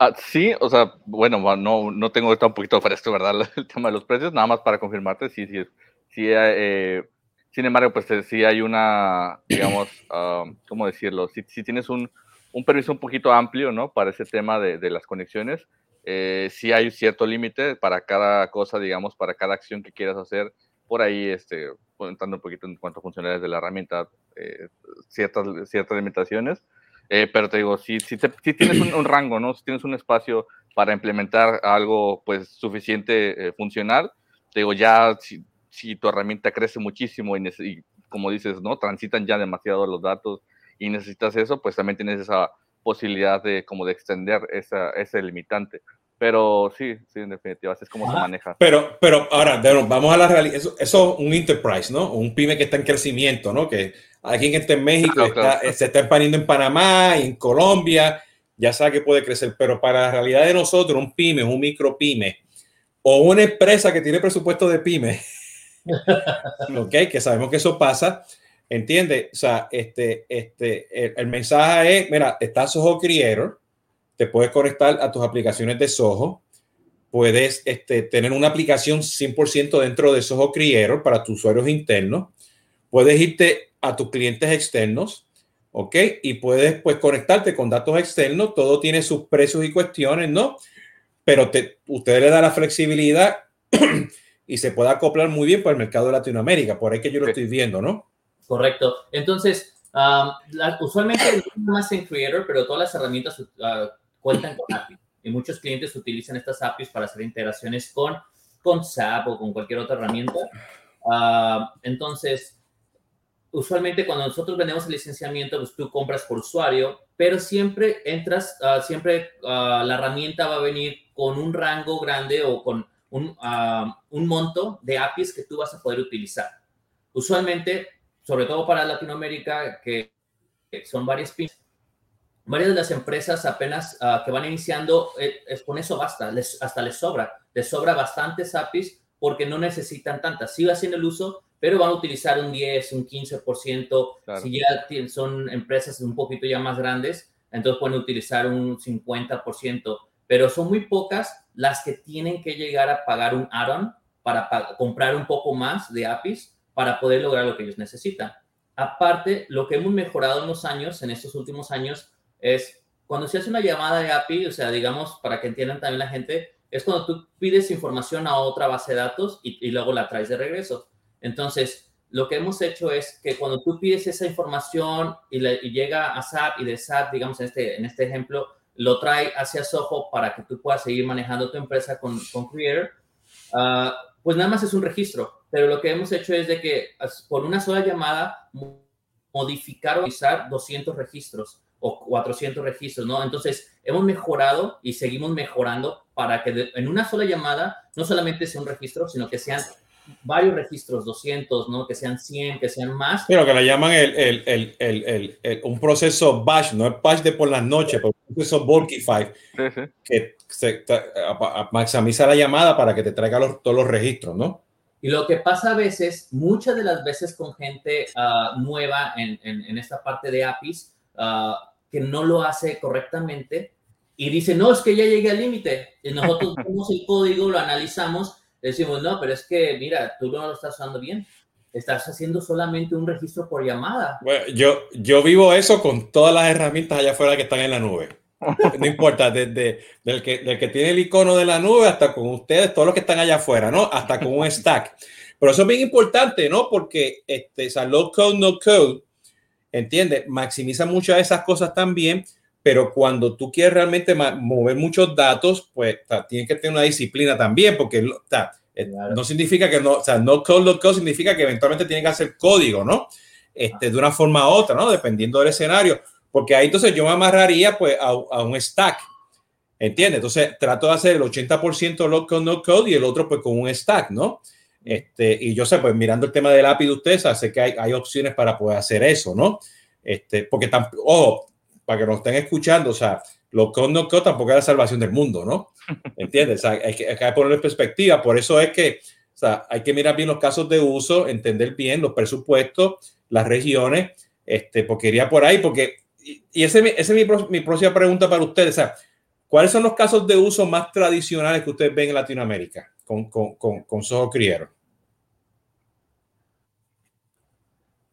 Ah, sí, o sea, bueno, no, no tengo un poquito fresco, ¿verdad? El tema de los precios, nada más para confirmarte, sí, sí, sí, eh, sin embargo, pues sí hay una, digamos, uh, ¿cómo decirlo? Si, si tienes un, un permiso un poquito amplio, ¿no? Para ese tema de, de las conexiones. Eh, sí hay cierto límite para cada cosa, digamos, para cada acción que quieras hacer. Por ahí, este, contando un poquito en cuanto a funcionalidades de la herramienta, eh, ciertas, ciertas limitaciones. Eh, pero te digo, si, si, tienes un, rango, ¿no? Si tienes un espacio para implementar algo, pues, suficiente funcional, te digo, ya si, si, tu herramienta crece muchísimo y, y, como dices, ¿no? Transitan ya demasiado los datos y necesitas eso, pues también tienes esa posibilidad de como de extender esa, ese limitante. Pero sí, sí, en definitiva, así es como se maneja. Pero, pero ahora, vamos a la realidad. Eso, es un enterprise, ¿no? Un pyme que está en crecimiento, ¿no? Que alguien que está en México, eh, se está expandiendo en Panamá, en Colombia, ya sabe que puede crecer. Pero para la realidad de nosotros, un pyme, un micro pyme, o una empresa que tiene presupuesto de pyme, ¿ok? Que sabemos que eso pasa, ¿entiendes? O sea, este, este, el, mensaje es, mira, está Soho Creator, te puedes conectar a tus aplicaciones de Soho, puedes este, tener una aplicación 100% dentro de Soho Creator para tus usuarios internos, puedes irte a tus clientes externos, ¿ok? Y puedes pues conectarte con datos externos, todo tiene sus precios y cuestiones, ¿no? Pero te, usted le da la flexibilidad y se puede acoplar muy bien para el mercado de Latinoamérica, por ahí que yo lo estoy viendo, ¿no? Correcto. Entonces, usualmente no más en Creator, pero todas las herramientas uh, cuentan con API y muchos clientes utilizan estas APIs para hacer integraciones con, con SAP o con cualquier otra herramienta. entonces, usualmente cuando nosotros vendemos el licenciamiento, pues tú compras por usuario, pero siempre entras, uh, siempre uh, la herramienta va a venir con un rango grande o con un, un monto de APIs que tú vas a poder utilizar. Usualmente sobre todo para Latinoamérica, que son varias varias de las empresas apenas ah, que van iniciando, eh, con eso basta, les, hasta les sobra, les sobra bastantes APIs porque no necesitan tantas. Sí hacen el uso, pero van a utilizar un 10, un 15%. Si ya son empresas un poquito ya más grandes, entonces pueden utilizar un 50%, pero son muy pocas las que tienen que llegar a pagar un add-on para comprar un poco más de APIs para poder lograr lo que ellos necesitan. Aparte, lo que hemos mejorado en los años, en estos últimos años, es cuando se hace una llamada de API, o sea, digamos, para que entiendan también la gente, es cuando tú pides información a otra base de datos y, luego la traes de regreso. Entonces, lo que hemos hecho es que cuando tú pides esa información y, llega a SAP y de SAP, digamos, en este, en este ejemplo, lo trae hacia Soho para que tú puedas seguir manejando tu empresa con, con Creator, ah, pues nada más es un registro pero lo que hemos hecho es de que por una sola llamada modificar o usar 200 registros o 400 registros, ¿no? Entonces, hemos mejorado y seguimos mejorando para que en una sola llamada no solamente sea un registro, sino que sean varios registros, 200, ¿no? Que sean 100, que sean más. Pero que le llaman el, el, el, un proceso batch, no es batch de por las noches, pero un proceso bulkify, que se, maximiza la llamada para que te traiga todos los registros, ¿no? Y lo que pasa a veces, muchas de las veces con gente ah, nueva en, en, esta parte de APIs, ah, que no lo hace correctamente y dice, no, es que ya llegué al límite. Y nosotros vemos el código, lo analizamos, decimos, no, pero es que, mira, tú no lo estás usando bien. Estás haciendo solamente un registro por llamada. Bueno, yo, yo vivo eso con todas las herramientas allá afuera que están en la nube. No importa, desde del que, del que tiene el icono de la nube hasta con ustedes, todos los que están allá afuera, ¿no? Hasta con un stack. Pero eso es bien importante, ¿no? Porque este, o low code, no code, ¿entiendes? Maximiza muchas de esas cosas también, pero cuando tú quieres realmente mover muchos datos, pues tienes que tener una disciplina también, porque eh, no significa que no, o sea, no code, low code significa que eventualmente tiene que hacer código, ¿no? Este, de una forma u otra, ¿no? Dependiendo del escenario porque ahí entonces yo me amarraría pues a, un stack. ¿Entiendes? Entonces trato de hacer el 80% low code, no code y el otro pues con un stack, ¿no? Este, y yo sé, pues mirando el tema del API de ustedes, sé que hay, hay opciones para poder hacer eso, ¿no? Este, porque ojo, para que nos estén escuchando, o sea, low code, no tampoco es la salvación del mundo, ¿no? ¿Entiendes? O sea, hay, que, hay que ponerlo en perspectiva. Por eso es que, o sea, hay que mirar bien los casos de uso, entender bien los presupuestos, las regiones, este, porque iría por ahí, porque y esa es, mi, mi, próxima pregunta para ustedes. O sea, ¿Cuáles son los casos de uso más tradicionales que ustedes ven en Latinoamérica con, con, con, con Soho Criero?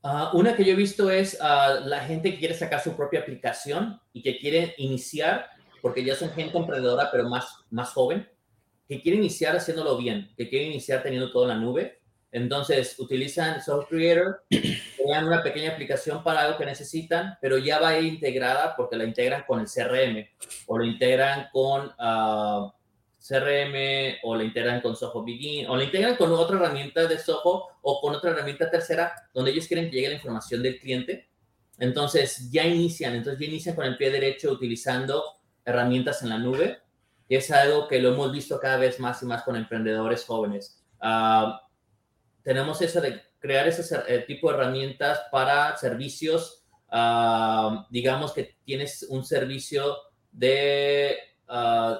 Ah, una que yo he visto es uh, la gente que quiere sacar su propia aplicación y que quiere iniciar, porque ya son gente emprendedora, pero más, más joven, que quiere iniciar haciéndolo bien, que quiere iniciar teniendo todo la nube. Entonces, utilizan Software Creator, crean una pequeña aplicación para algo que necesitan, pero ya va integrada porque la integran con el CRM o lo integran con uh, CRM o la integran con Soho Begin o la integran con otra herramienta de Soho o con otra herramienta tercera donde ellos quieren que llegue la información del cliente. Entonces ya inician, entonces ya inician con el pie derecho utilizando herramientas en la nube, y es algo que lo hemos visto cada vez más y más con emprendedores jóvenes. Uh, tenemos eso de crear ese eh, tipo de herramientas para servicios, uh, digamos que tienes un servicio de... Uh,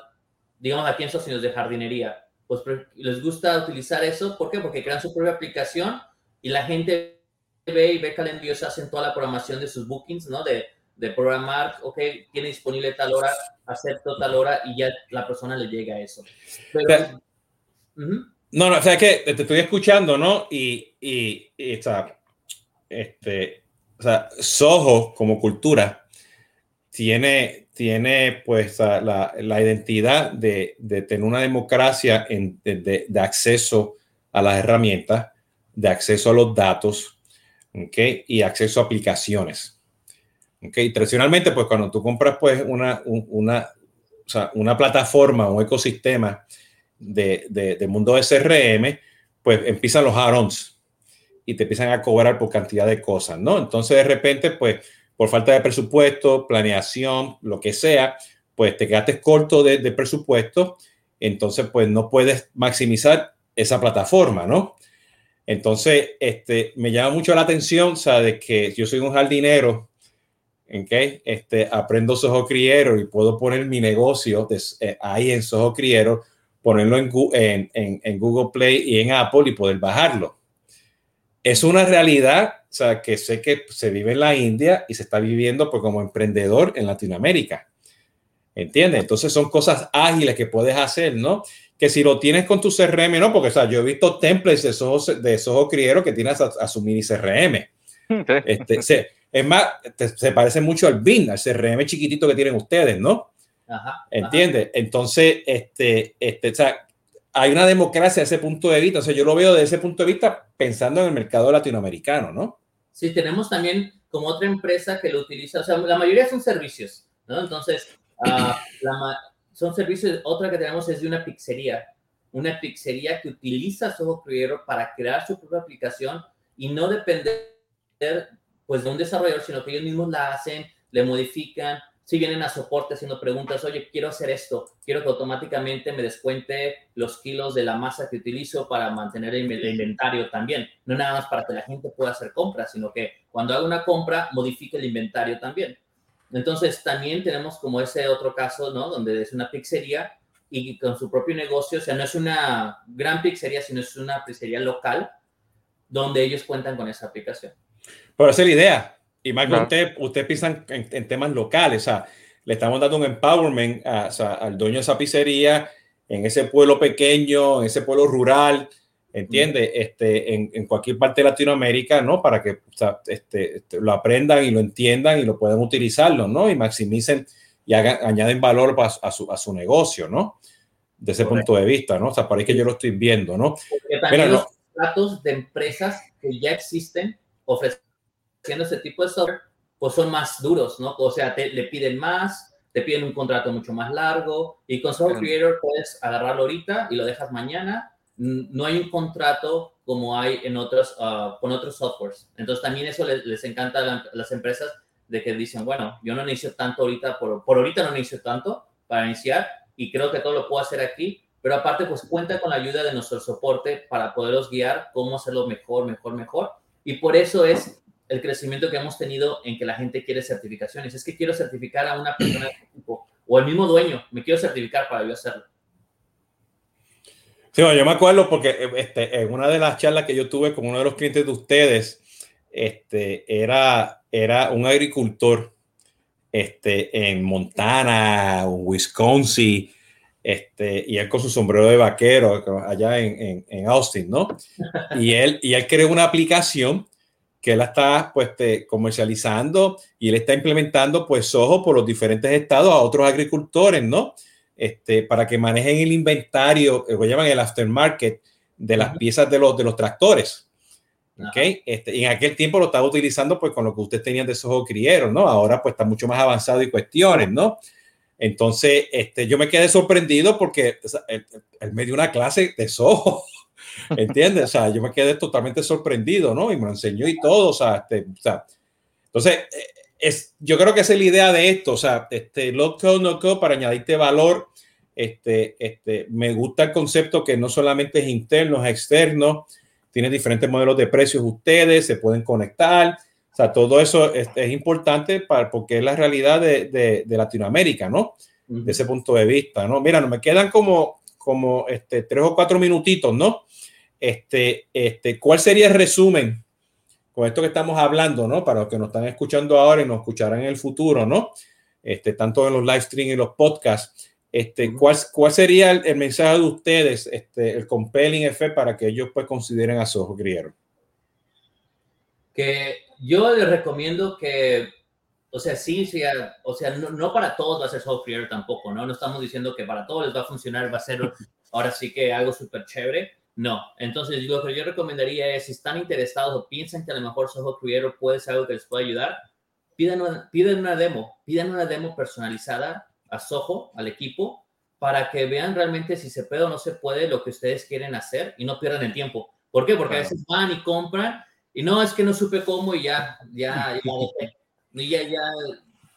digamos, aquí en Estados Unidos de jardinería, pues les gusta utilizar eso. ¿Por qué? Porque crean su propia aplicación y la gente ve y ve que ellos hacen toda la programación de sus bookings, ¿no? De, de programar, ok, tiene disponible tal hora, acepto tal hora y ya la persona le llega a eso. Pero, No, no, o sea, que te estoy escuchando, ¿no? Y, y, y está, este, o sea, Soho como cultura tiene, tiene pues la, la identidad de, de, tener una democracia en, de, de, acceso a las herramientas, de acceso a los datos ¿okay? y acceso a aplicaciones. ¿okay? Tradicionalmente, pues cuando tú compras pues una, una, o sea, una plataforma, un ecosistema de, de, mundo CRM, pues empiezan los add-ons y te empiezan a cobrar por cantidad de cosas, ¿no? Entonces de repente, pues por falta de presupuesto, planeación, lo que sea, pues te quedaste corto de, presupuesto, entonces pues no puedes maximizar esa plataforma, ¿no? Entonces, este, me llama mucho la atención, o sea, de que yo soy un jardinero, ¿ok? Este, aprendo Soho Criero y puedo poner mi negocio de, eh, ahí en Soho Criero, ponerlo en, Google Play y en Apple y poder bajarlo. Es una realidad sea, que sé que se vive en la India y se está viviendo pues, como emprendedor en Latinoamérica. ¿Entiendes? Entonces son cosas ágiles que puedes hacer, ¿no? Que si lo tienes con tu CRM, ¿no? Porque, o sea, yo he visto templates de esos, de esos Criero que tienes a, a, su mini CRM. Este, se, es más, te, se parece mucho al BIN, al CRM chiquitito que tienen ustedes, ¿no? Ajá, ¿Entiendes? Ajá. Entonces, este, este, o sea, hay una democracia desde ese punto de vista. O sea, yo lo veo desde ese punto de vista pensando en el mercado latinoamericano, ¿no? Sí, tenemos también como otra empresa que lo utiliza, o sea, la mayoría son servicios, ¿no? Entonces, uh, la, son servicios, otra que tenemos es de una pizzería, una pizzería que utiliza Soho Creator para crear su propia aplicación y no depender pues de un desarrollador, sino que ellos mismos la hacen, le modifican, si vienen a soporte haciendo preguntas, oye, quiero hacer esto, quiero que automáticamente me descuente los kilos de la masa que utilizo para mantener el inventario también. No nada más para que la gente pueda hacer compras, sino que cuando haga una compra, modifique el inventario también. Entonces, también tenemos como ese otro caso, ¿no? Donde es una pizzería y con su propio negocio, o sea, no es una gran pizzería, sino es una pizzería local donde ellos cuentan con esa aplicación. Por hacer idea, y más claro. usted, usted piensa en, en, temas locales, o sea, le estamos dando un empowerment a, o sea, al dueño de esa pizzería en ese pueblo pequeño, en ese pueblo rural, ¿entiende? Mm. Este, en, en, cualquier parte de Latinoamérica, ¿no? Para que o sea, este, este, lo aprendan y lo entiendan y lo puedan utilizarlo, ¿no? Y maximicen y hagan, añaden valor a, a, su, a su negocio, ¿no? De ese Correcto. punto de vista, ¿no? O sea, parece que yo lo estoy viendo, ¿no? Porque también Mira, los no. datos de empresas que ya existen ofrecen haciendo ese tipo de software, pues son más duros, ¿no? O sea, te, le piden más, te piden un contrato mucho más largo y con Software Creator puedes agarrarlo ahorita y lo dejas mañana. No hay un contrato como hay en otros, uh, con otros softwares. Entonces también eso les, les encanta a las empresas de que dicen, bueno, yo no necesito tanto ahorita, por, por ahorita no necesito tanto para iniciar y creo que todo lo puedo hacer aquí, pero aparte pues cuenta con la ayuda de nuestro soporte para poderlos guiar cómo hacerlo mejor, mejor, mejor. Y por eso es el crecimiento que hemos tenido en que la gente quiere certificaciones. Es que quiero certificar a una persona de equipo o el mismo dueño, me quiero certificar para yo hacerlo. Sí, bueno, yo me acuerdo porque este, en una de las charlas que yo tuve con uno de los clientes de ustedes, este, era, era un agricultor este, en Montana, Wisconsin, este, y él con su sombrero de vaquero allá en, en, en Austin, ¿no? Y él, y él creó una aplicación que él está pues comercializando y él está implementando pues Soho por los diferentes estados a otros agricultores, ¿no? Este, para que manejen el inventario, lo llaman el aftermarket de las piezas de los, de los tractores. ¿ok? Este, y en aquel tiempo lo estaba utilizando pues con lo que usted tenía de Soho Criero, ¿no? Ahora pues está mucho más avanzado y cuestiones, ¿no? Entonces, este, yo me quedé sorprendido porque él, me dio una clase de Soho. ¿Entiendes? O sea, yo me quedé totalmente sorprendido, ¿no? Y me lo enseñó y todo, o sea, este, o sea entonces, eh, es, yo creo que esa es la idea de esto, o sea, este, low code, no code, para añadirte valor, este, este, me gusta el concepto que no solamente es interno, es externo, tiene diferentes modelos de precios ustedes, se pueden conectar, o sea, todo eso es, es importante para, porque es la realidad de, de, de Latinoamérica, ¿no? De ese punto de vista, ¿no? Mira, no me quedan como, como este, tres o cuatro minutitos, ¿no? Este, este, ¿Cuál sería el resumen con esto que estamos hablando, ¿no? Para los que nos están escuchando ahora y nos escucharán en el futuro, ¿no? Este, tanto en los live streams y los podcasts. Este, ¿cuál, ¿Cuál sería el, mensaje de ustedes, este, el compelling effect para que ellos pues consideren a Soho Griero? Que yo les recomiendo que, o sea, sí, sí, o sea, no, no para todos va a ser Soho Griero tampoco, ¿no? No estamos diciendo que para todos les va a funcionar, va a ser ahora sí que algo súper chévere, no, entonces lo que yo recomendaría es, si están interesados o piensan que a lo mejor Soho Criero puede ser algo que les pueda ayudar, pidan una, piden una demo, pidan una demo personalizada a Soho, al equipo, para que vean realmente si se puede o no se puede lo que ustedes quieren hacer y no pierdan el tiempo. ¿Por qué? Porque a veces van y compran y no, es que no supe cómo y ya, ya, ya, ya, ya.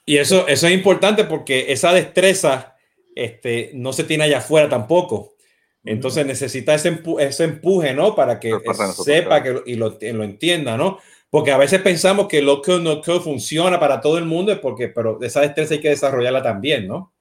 Y eso, eso es importante porque esa destreza este, no se tiene allá afuera tampoco. Entonces necesita ese, ese empuje, ¿no? Para que sepa que, y lo, lo, entienda, ¿no? Porque a veces pensamos que lo que no que funciona para todo el mundo, porque, pero esa destreza hay que desarrollarla también, ¿no?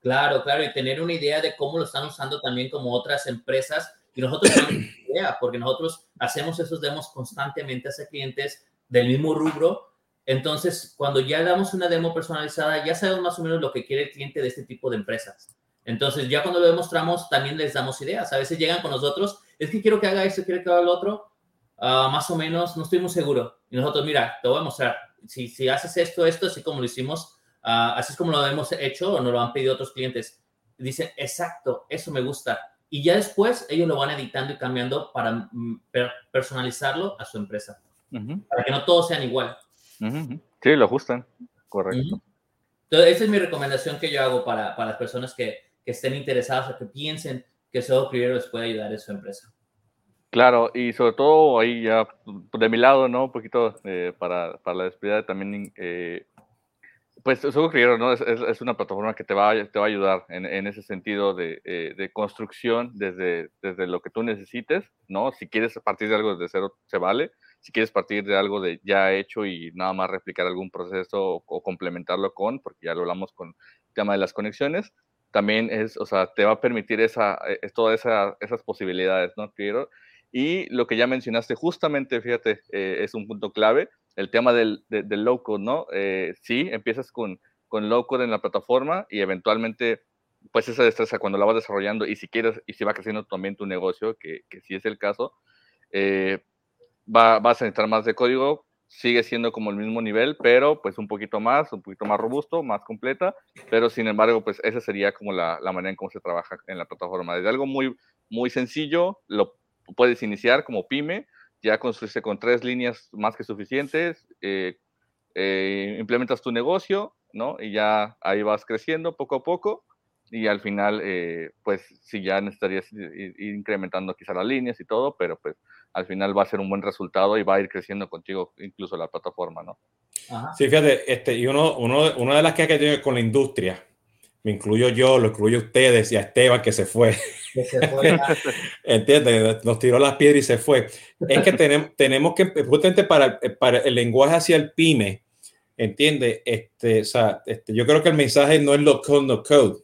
Claro, claro, y tener una idea de cómo lo están usando también como otras empresas. Y nosotros tenemos idea, porque nosotros hacemos esos demos constantemente a clientes del mismo rubro. Entonces, cuando ya damos una demo personalizada, ya sabemos más o menos lo que quiere el cliente de este tipo de empresas. Entonces, ya cuando lo demostramos, también les damos ideas. A veces llegan con nosotros, es que quiero que haga esto, quiero que haga lo otro. Uh, más o menos, no estoy muy seguro. Y nosotros, mira, te voy a mostrar. Si, si haces esto, esto, así como lo hicimos, uh, así es como lo hemos hecho o nos lo han pedido otros clientes. Dicen, exacto, eso me gusta. Y ya después ellos lo van editando y cambiando para mm, per personalizarlo a su empresa. Uh -huh. Para que no todos sean igual. -huh. Sí, lo ajustan. Correcto. Entonces, esa es mi recomendación que yo hago para, para las personas que, que estén interesados o que piensen que Soho Criero les puede ayudar en su empresa. Claro, y sobre todo ahí ya de mi lado, ¿no? Un poquito eh, para, para, la despedida también, eh, pues Soho Criero, ¿no? Es, es, es, una plataforma que te va, te va a ayudar en, en ese sentido de, eh, de, construcción desde, desde lo que tú necesites, ¿no? Si quieres partir de algo desde cero, se vale. Si quieres partir de algo de ya hecho y nada más replicar algún proceso o, o complementarlo con, porque ya lo hablamos con el tema de las conexiones, también es, o sea, te va a permitir esa, es, todas esa, esas posibilidades, ¿no? Quiero. Y lo que ya mencionaste, justamente, fíjate, eh, es un punto clave, el tema del, de, del low code, ¿no? Eh, sí, empiezas con, con low code en la plataforma y eventualmente, pues esa destreza cuando la vas desarrollando y si quieres, y si va creciendo también tu negocio, que, que sí es el caso, eh, va, vas a necesitar más de código, sigue siendo como el mismo nivel, pero pues un poquito más, un poquito más robusto, más completa, pero sin embargo, pues esa sería como la, la manera en cómo se trabaja en la plataforma. Desde algo muy, muy sencillo, lo puedes iniciar como pyme, ya construirse con tres líneas más que suficientes, eh, eh, implementas tu negocio, ¿no? Y ya ahí vas creciendo poco a poco y al final, eh, pues sí, ya necesitarías ir incrementando quizá las líneas y todo, pero pues al final va a ser un buen resultado y va a ir creciendo contigo incluso la plataforma, ¿no? Ajá. Sí, fíjate, este, y uno, uno, una de las que hay que tener con la industria, me incluyo yo, lo incluyo ustedes y a Esteban que se fue. Que se fue ¿Entiendes? Nos tiró las piedras y se fue. Es que tenemos, tenemos que, justamente para, para el lenguaje hacia el pyme, ¿entiendes? Este, o sea, este, yo creo que el mensaje no es lo code, no code.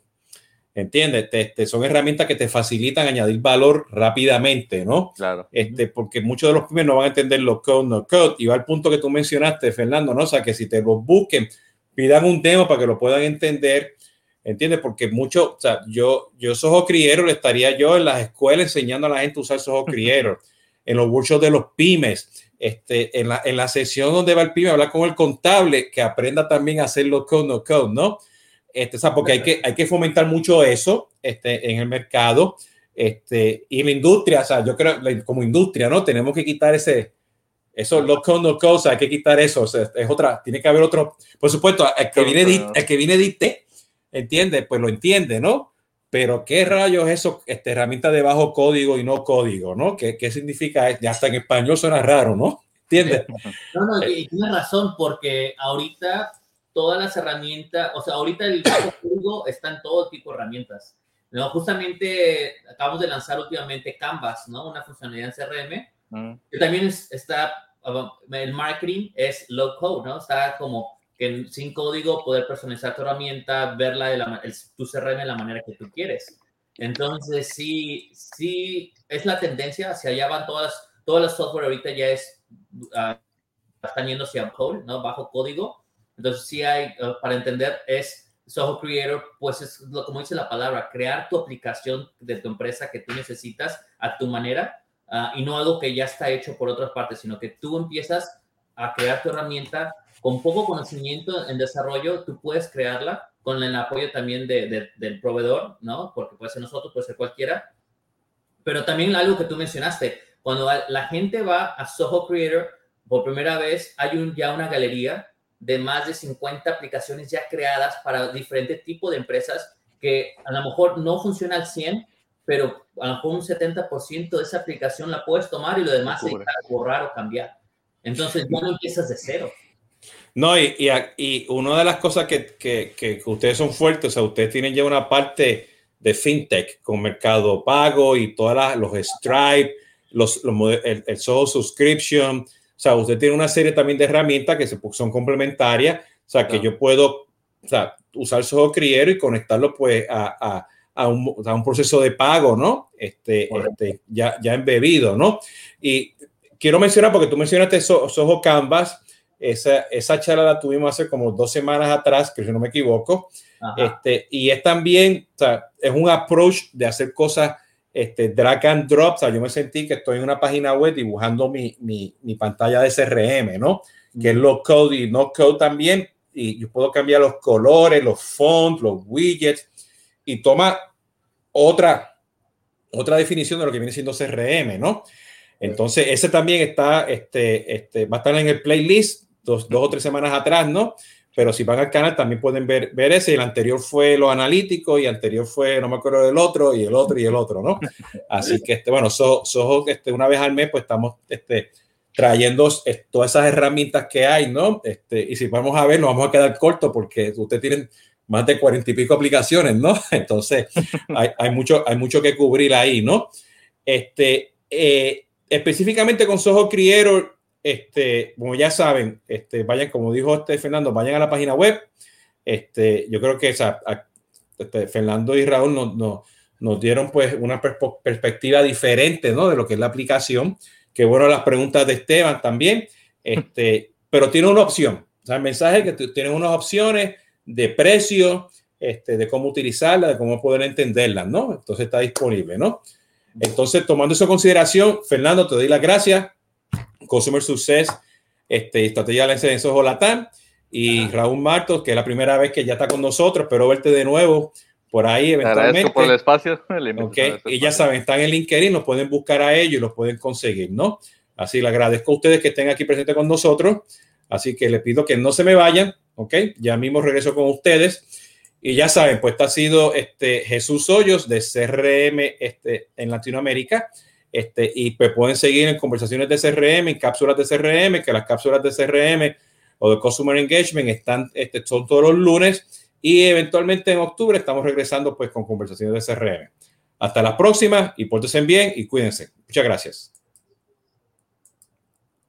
¿Entiendes? Este, son herramientas que te facilitan añadir valor rápidamente, ¿no? Claro. Este, porque muchos de los pymes no van a entender los code, no code. Y va al punto que tú mencionaste, Fernando, ¿no? O sea, que si te los busquen, pidan un demo para que lo puedan entender. ¿Entiendes? Porque mucho, o sea, yo, yo Soho Criero estaría yo en las escuelas enseñando a la gente a usar Soho Criero, en los workshops de los pymes, este, en, la, en la sesión donde va el pyme, hablar con el contable, que aprenda también a hacer los code, no code, ¿no? Este, o sea, porque hay que, hay que fomentar mucho eso este, en el mercado. Este, y la industria, o sea, yo creo, como industria, ¿no? Tenemos que quitar ese, eso, los no code, hay que quitar eso. O sea, es otra, tiene que haber otro, por supuesto, el que viene, el que viene dicte, entiende, pues lo entiende, ¿no? Pero qué rayos es eso, esta herramienta de bajo código y no código, ¿no? ¿Qué, qué significa? Ya hasta en español suena raro, ¿no? ¿Entiendes? No, no, y tienes razón, porque ahorita todas las herramientas, o sea, ahorita el código está en todo tipo de herramientas. No, justamente acabamos de lanzar últimamente Canvas, ¿no? Una funcionalidad en CRM, mm. que también está, el marketing es low code, ¿no? Está como que sin código poder personalizar tu herramienta, verla de la, el, tu CRM de la manera que tú quieres. Entonces, sí, sí, es la tendencia, hacia allá van todas, todas las software ahorita ya es, uh, están yendo hacia code, ¿no? Bajo código. Entonces, sí hay, uh, para entender, es Soho Creator, pues es como dice la palabra, crear tu aplicación de tu empresa que tú necesitas a tu manera uh, y no algo que ya está hecho por otras partes, sino que tú empiezas a crear tu herramienta con poco conocimiento en desarrollo, tú puedes crearla con el apoyo también de, del proveedor, ¿no? Porque puede ser nosotros, puede ser cualquiera. Pero también algo que tú mencionaste, cuando la gente va a Soho Creator por primera vez, hay un, ya una galería de más de 50 aplicaciones ya creadas para diferentes tipos de empresas que a lo mejor no funciona al 100, pero a lo mejor un 70% de esa aplicación la puedes tomar y lo demás se borrar o cambiar. Entonces ya no empiezas de cero. No, y, y, una de las cosas que, que, que, ustedes son fuertes, o sea, ustedes tienen ya una parte de fintech con Mercado Pago y todas los Stripe, los, el, el Soho Subscription. O sea, usted tiene una serie también de herramientas que son complementarias. O sea, que yo puedo o sea, usar Soho Criero y conectarlo pues a, a, a, un, a, un, proceso de pago, ¿no? Este, este, ya, ya embebido, ¿no? Y quiero mencionar, porque tú mencionaste Soho Canvas, esa, esa charla la tuvimos hace como dos semanas atrás, que si no me equivoco. Este, y es también, o sea, es un approach de hacer cosas este, drag and drop. O sea, yo me sentí que estoy en una página web dibujando mi, mi, mi pantalla de CRM, ¿no? Que es low code y no code también. Y yo puedo cambiar los colores, los fonts, los widgets y toma otra, otra definición de lo que viene siendo CRM, ¿no? Entonces, ese también está, este, este, va a estar en el playlist dos, dos, o tres semanas atrás, ¿no? Pero si van al canal también pueden ver, ver ese. El anterior fue lo analítico y anterior fue, no me acuerdo del otro, y el otro y el otro, ¿no? Así que, este, bueno, so, este, una vez al mes, pues estamos este, trayendo todas esas herramientas que hay, ¿no? Este, y si vamos a ver, nos vamos a quedar cortos porque ustedes tienen más de cuarenta y pico aplicaciones, ¿no? Entonces, hay, hay, mucho, hay mucho que cubrir ahí, ¿no? Este, eh, específicamente con Soho Creator, este, como ya saben, este, vayan, como dijo este Fernando, vayan a la página web. Este, yo creo que esa, este, Fernando y Raúl nos, nos, dieron pues una perspectiva diferente ¿no? de lo que es la aplicación. Que bueno, las preguntas de Esteban también. Este, pero tiene una opción. O sea, el mensaje es que tienen unas opciones de precio, este, de cómo utilizarla, de cómo poder entenderla, ¿no? Entonces está disponible, ¿no? Entonces, tomando eso en consideración, Fernando, te doy las gracias Consumer Success, este, Estrategia de en Soho Latam, y Raúl Martos, que es la primera vez que ya está con nosotros, espero verte de nuevo por ahí eventualmente. por el espacio. Okay. Y ya saben, están en LinkedIn, nos pueden buscar a ellos y los pueden conseguir, ¿no? Así le agradezco a ustedes que estén aquí presentes con nosotros. Así que les pido que no se me vayan, ¿ok? Ya mismo regreso con ustedes. Y ya saben, pues este ha sido este Jesús Hoyos de CRM este, en Latinoamérica. Este, y pues pueden seguir en conversaciones de CRM, en cápsulas de CRM, que las cápsulas de CRM o de Customer Engagement están, este, son todos los lunes y eventualmente en octubre estamos regresando pues con conversaciones de CRM. Hasta la próxima y pórtense bien y cuídense. Muchas gracias.